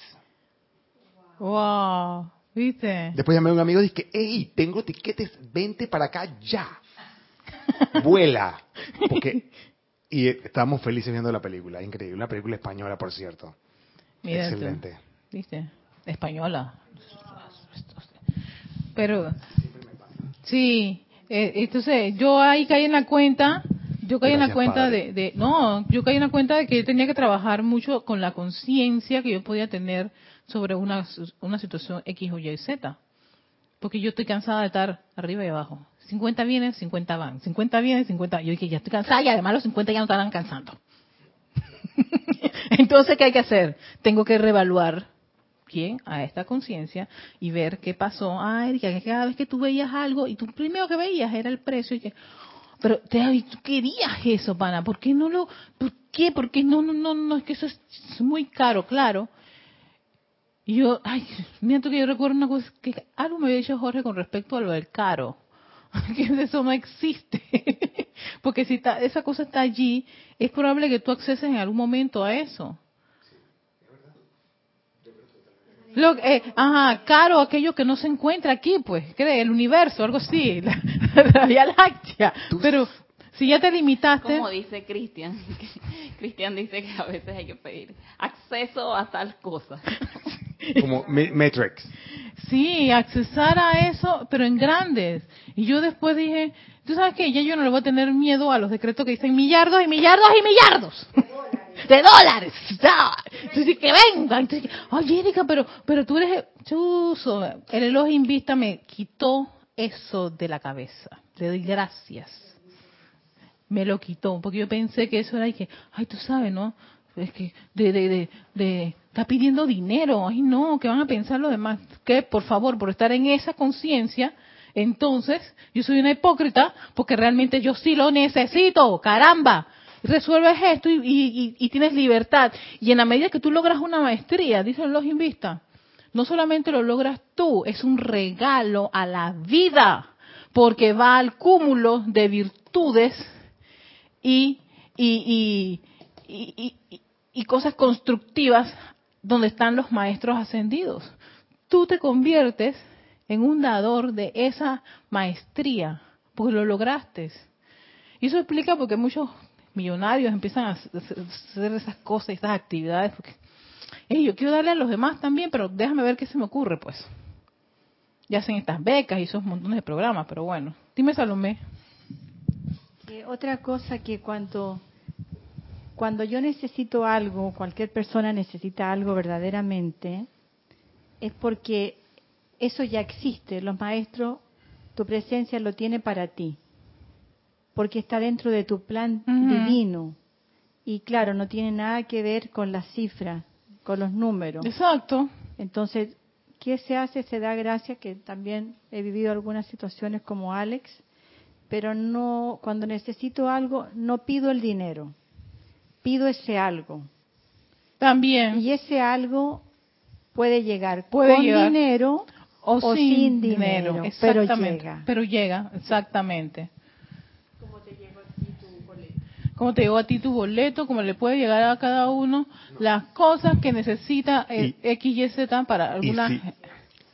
Wow, ¿viste? Después llamé a un amigo y dije, hey, tengo tiquetes, vente para acá ya. Vuela. [LAUGHS] Porque, y estábamos felices viendo la película, increíble. Una película española, por cierto. Mira tú, Excelente. ¿Viste? Española. Pero, sí, eh, entonces yo ahí caí en la cuenta, yo caí en la cuenta de, de, no, yo caí en la cuenta de que yo tenía que trabajar mucho con la conciencia que yo podía tener sobre una, una situación X o Y Z. Porque yo estoy cansada de estar arriba y abajo. 50 vienen, 50 van. 50 vienen, 50 Yo dije, ya estoy cansada y además los 50 ya no estarán cansando. [LAUGHS] Entonces, ¿qué hay que hacer? Tengo que reevaluar ¿quién? A esta conciencia y ver qué pasó. Erika, que cada vez que tú veías algo y tú primero que veías era el precio y que, pero te, tú querías eso, pana, ¿por qué no lo, por qué? Porque no, no, no, no, es que eso es muy caro, claro. Y yo, ay, miento que yo recuerdo una cosa, que algo me había dicho Jorge con respecto a lo del caro, [LAUGHS] que eso no existe. [LAUGHS] Porque si está, esa cosa está allí, es probable que tú acceses en algún momento a eso. Lo, eh, ajá, caro aquello que no se encuentra aquí, pues, cree, el universo, algo así, [LAUGHS] la, la Vía Láctea. Pero si ya te limitaste. Como dice Cristian, Cristian dice que a veces hay que pedir acceso a tal cosa. Como Matrix. Sí, accesar a eso, pero en grandes. Y yo después dije, tú sabes que ya yo no le voy a tener miedo a los decretos que dicen millardos y millardos y millardos. [LAUGHS] De dólares. Entonces, que vengan. Oye, Erika, pero, pero tú eres chuso. El Elohim Vista me quitó eso de la cabeza. Le doy gracias. Me lo quitó, porque yo pensé que eso era y que, ay, tú sabes, ¿no? Es que de, de, de, de está pidiendo dinero, ay no, que van a pensar los demás, que por favor, por estar en esa conciencia, entonces yo soy una hipócrita porque realmente yo sí lo necesito, caramba. Resuelves esto y, y, tienes libertad. Y en la medida que tú logras una maestría, dicen los invistas, no solamente lo logras tú, es un regalo a la vida, porque va al cúmulo de virtudes y, y, y cosas constructivas donde están los maestros ascendidos. Tú te conviertes en un dador de esa maestría, porque lo lograste. Y eso explica porque muchos millonarios empiezan a hacer esas cosas, esas actividades, porque yo quiero darle a los demás también, pero déjame ver qué se me ocurre, pues. Ya hacen estas becas y esos montones de programas, pero bueno. Dime, Salomé. otra cosa que cuando cuando yo necesito algo, cualquier persona necesita algo verdaderamente, es porque eso ya existe. Los maestros, tu presencia lo tiene para ti, porque está dentro de tu plan divino. Y claro, no tiene nada que ver con las cifras, con los números. Exacto. Entonces, ¿qué se hace? Se da gracia, que también he vivido algunas situaciones como Alex, pero no, cuando necesito algo, no pido el dinero pido ese algo. También. Y ese algo puede llegar puede con dinero o, sin, dinero, pero llega. Pero llega, exactamente. Como te llegó a ti tu boleto. Como te llegó a ti tu boleto, como le puede llegar a cada uno las cosas que necesita el X y Z para algunas...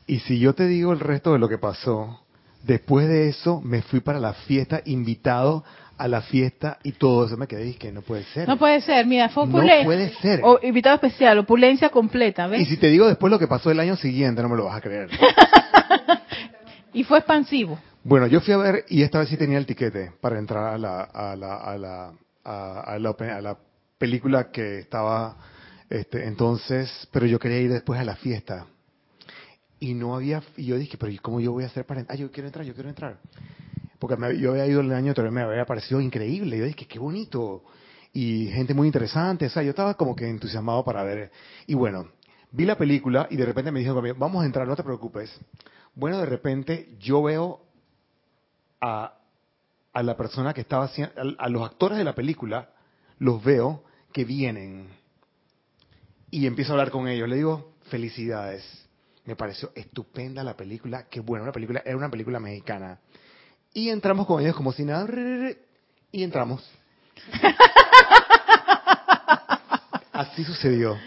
y si yo te digo el resto de lo que pasó, después de eso me fui para la fiesta invitado a la fiesta y todo eso. Me quedé y que no puede ser. No puede ser, mira, fue opulencia. No puede ser. O invitado especial, opulencia completa, ¿ves? Y si te digo después lo que pasó el año siguiente, no me lo vas a creer. [LAUGHS] y fue expansivo. Bueno, yo fui a ver y esta vez sí tenía el tiquete para entrar a la, a la, a la, a, la, a la película que estaba, este, entonces, pero yo quería ir después a la fiesta. Y no había, y yo dije, pero ¿cómo yo voy a hacer para entrar? Ah, yo quiero entrar, yo quiero entrar porque yo había ido el año anterior, me había parecido increíble, yo dije, qué bonito, y gente muy interesante, o sea, yo estaba como que entusiasmado para ver, y bueno, vi la película y de repente me dijo, vamos a entrar, no te preocupes. Bueno, de repente yo veo a, a la persona que estaba haciendo, a, los actores de la película, los veo que vienen, y empiezo a hablar con ellos, le digo, felicidades, me pareció estupenda la película, qué buena, una película, era una película mexicana. Y entramos con ellos como si nada, y entramos. [LAUGHS] Así sucedió.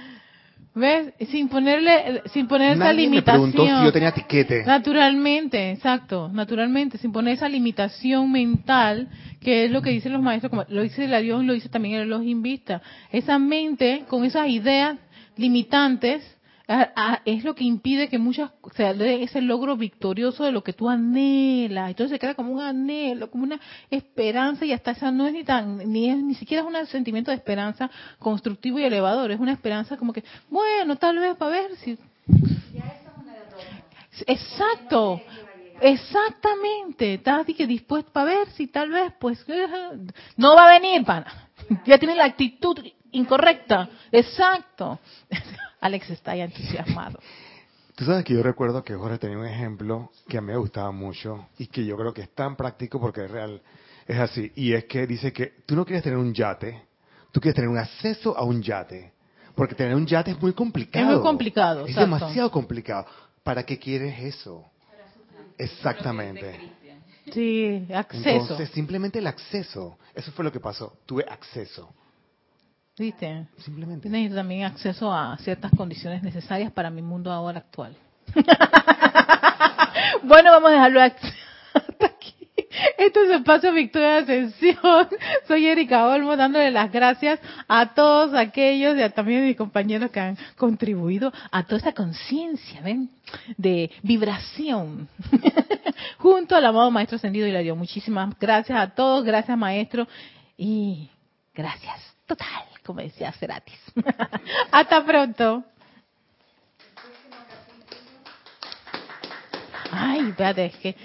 ¿Ves? Sin ponerle, sin poner esa limitación. Me preguntó si yo tenía tiquete. Naturalmente, exacto, naturalmente, sin poner esa limitación mental, que es lo que dicen los maestros, como lo dice el avión, lo dice también el los invista. Esa mente con esas ideas limitantes es lo que impide que muchas, o sea, ese logro victorioso de lo que tú anhelas. Entonces se crea como un anhelo, como una esperanza y hasta esa no es ni tan, ni es, ni siquiera es un sentimiento de esperanza constructivo y elevador, es una esperanza como que, bueno, tal vez para ver si... Exacto. Exactamente, estás dispuesto para ver si tal vez, pues, [LAUGHS] no va a venir, pana. [LAUGHS] Ya tiene la actitud incorrecta. Exacto. [LAUGHS] Alex está ya entusiasmado. Tú sabes que yo recuerdo que Jorge tenía un ejemplo que a mí me gustaba mucho y que yo creo que es tan práctico porque es real. Es así. Y es que dice que tú no quieres tener un yate, tú quieres tener un acceso a un yate. Porque tener un yate es muy complicado. Es muy complicado, Es exacto. demasiado complicado. ¿Para qué quieres eso? Exactamente. Sí, acceso. Entonces, simplemente el acceso. Eso fue lo que pasó. Tuve acceso. ¿Viste? Simplemente. Necesito también acceso a ciertas condiciones necesarias para mi mundo ahora actual. [LAUGHS] bueno, vamos a dejarlo hasta aquí. Esto es Espacio Victoria de Ascensión. Soy Erika Olmo dándole las gracias a todos aquellos y a también a mis compañeros que han contribuido a toda esta conciencia, ¿ven? De vibración. [LAUGHS] Junto al amado Maestro Ascendido Hilario. Muchísimas gracias a todos. Gracias, Maestro. Y gracias. Total, como decía Ceratis. [LAUGHS] Hasta pronto. Ay, espérate, es que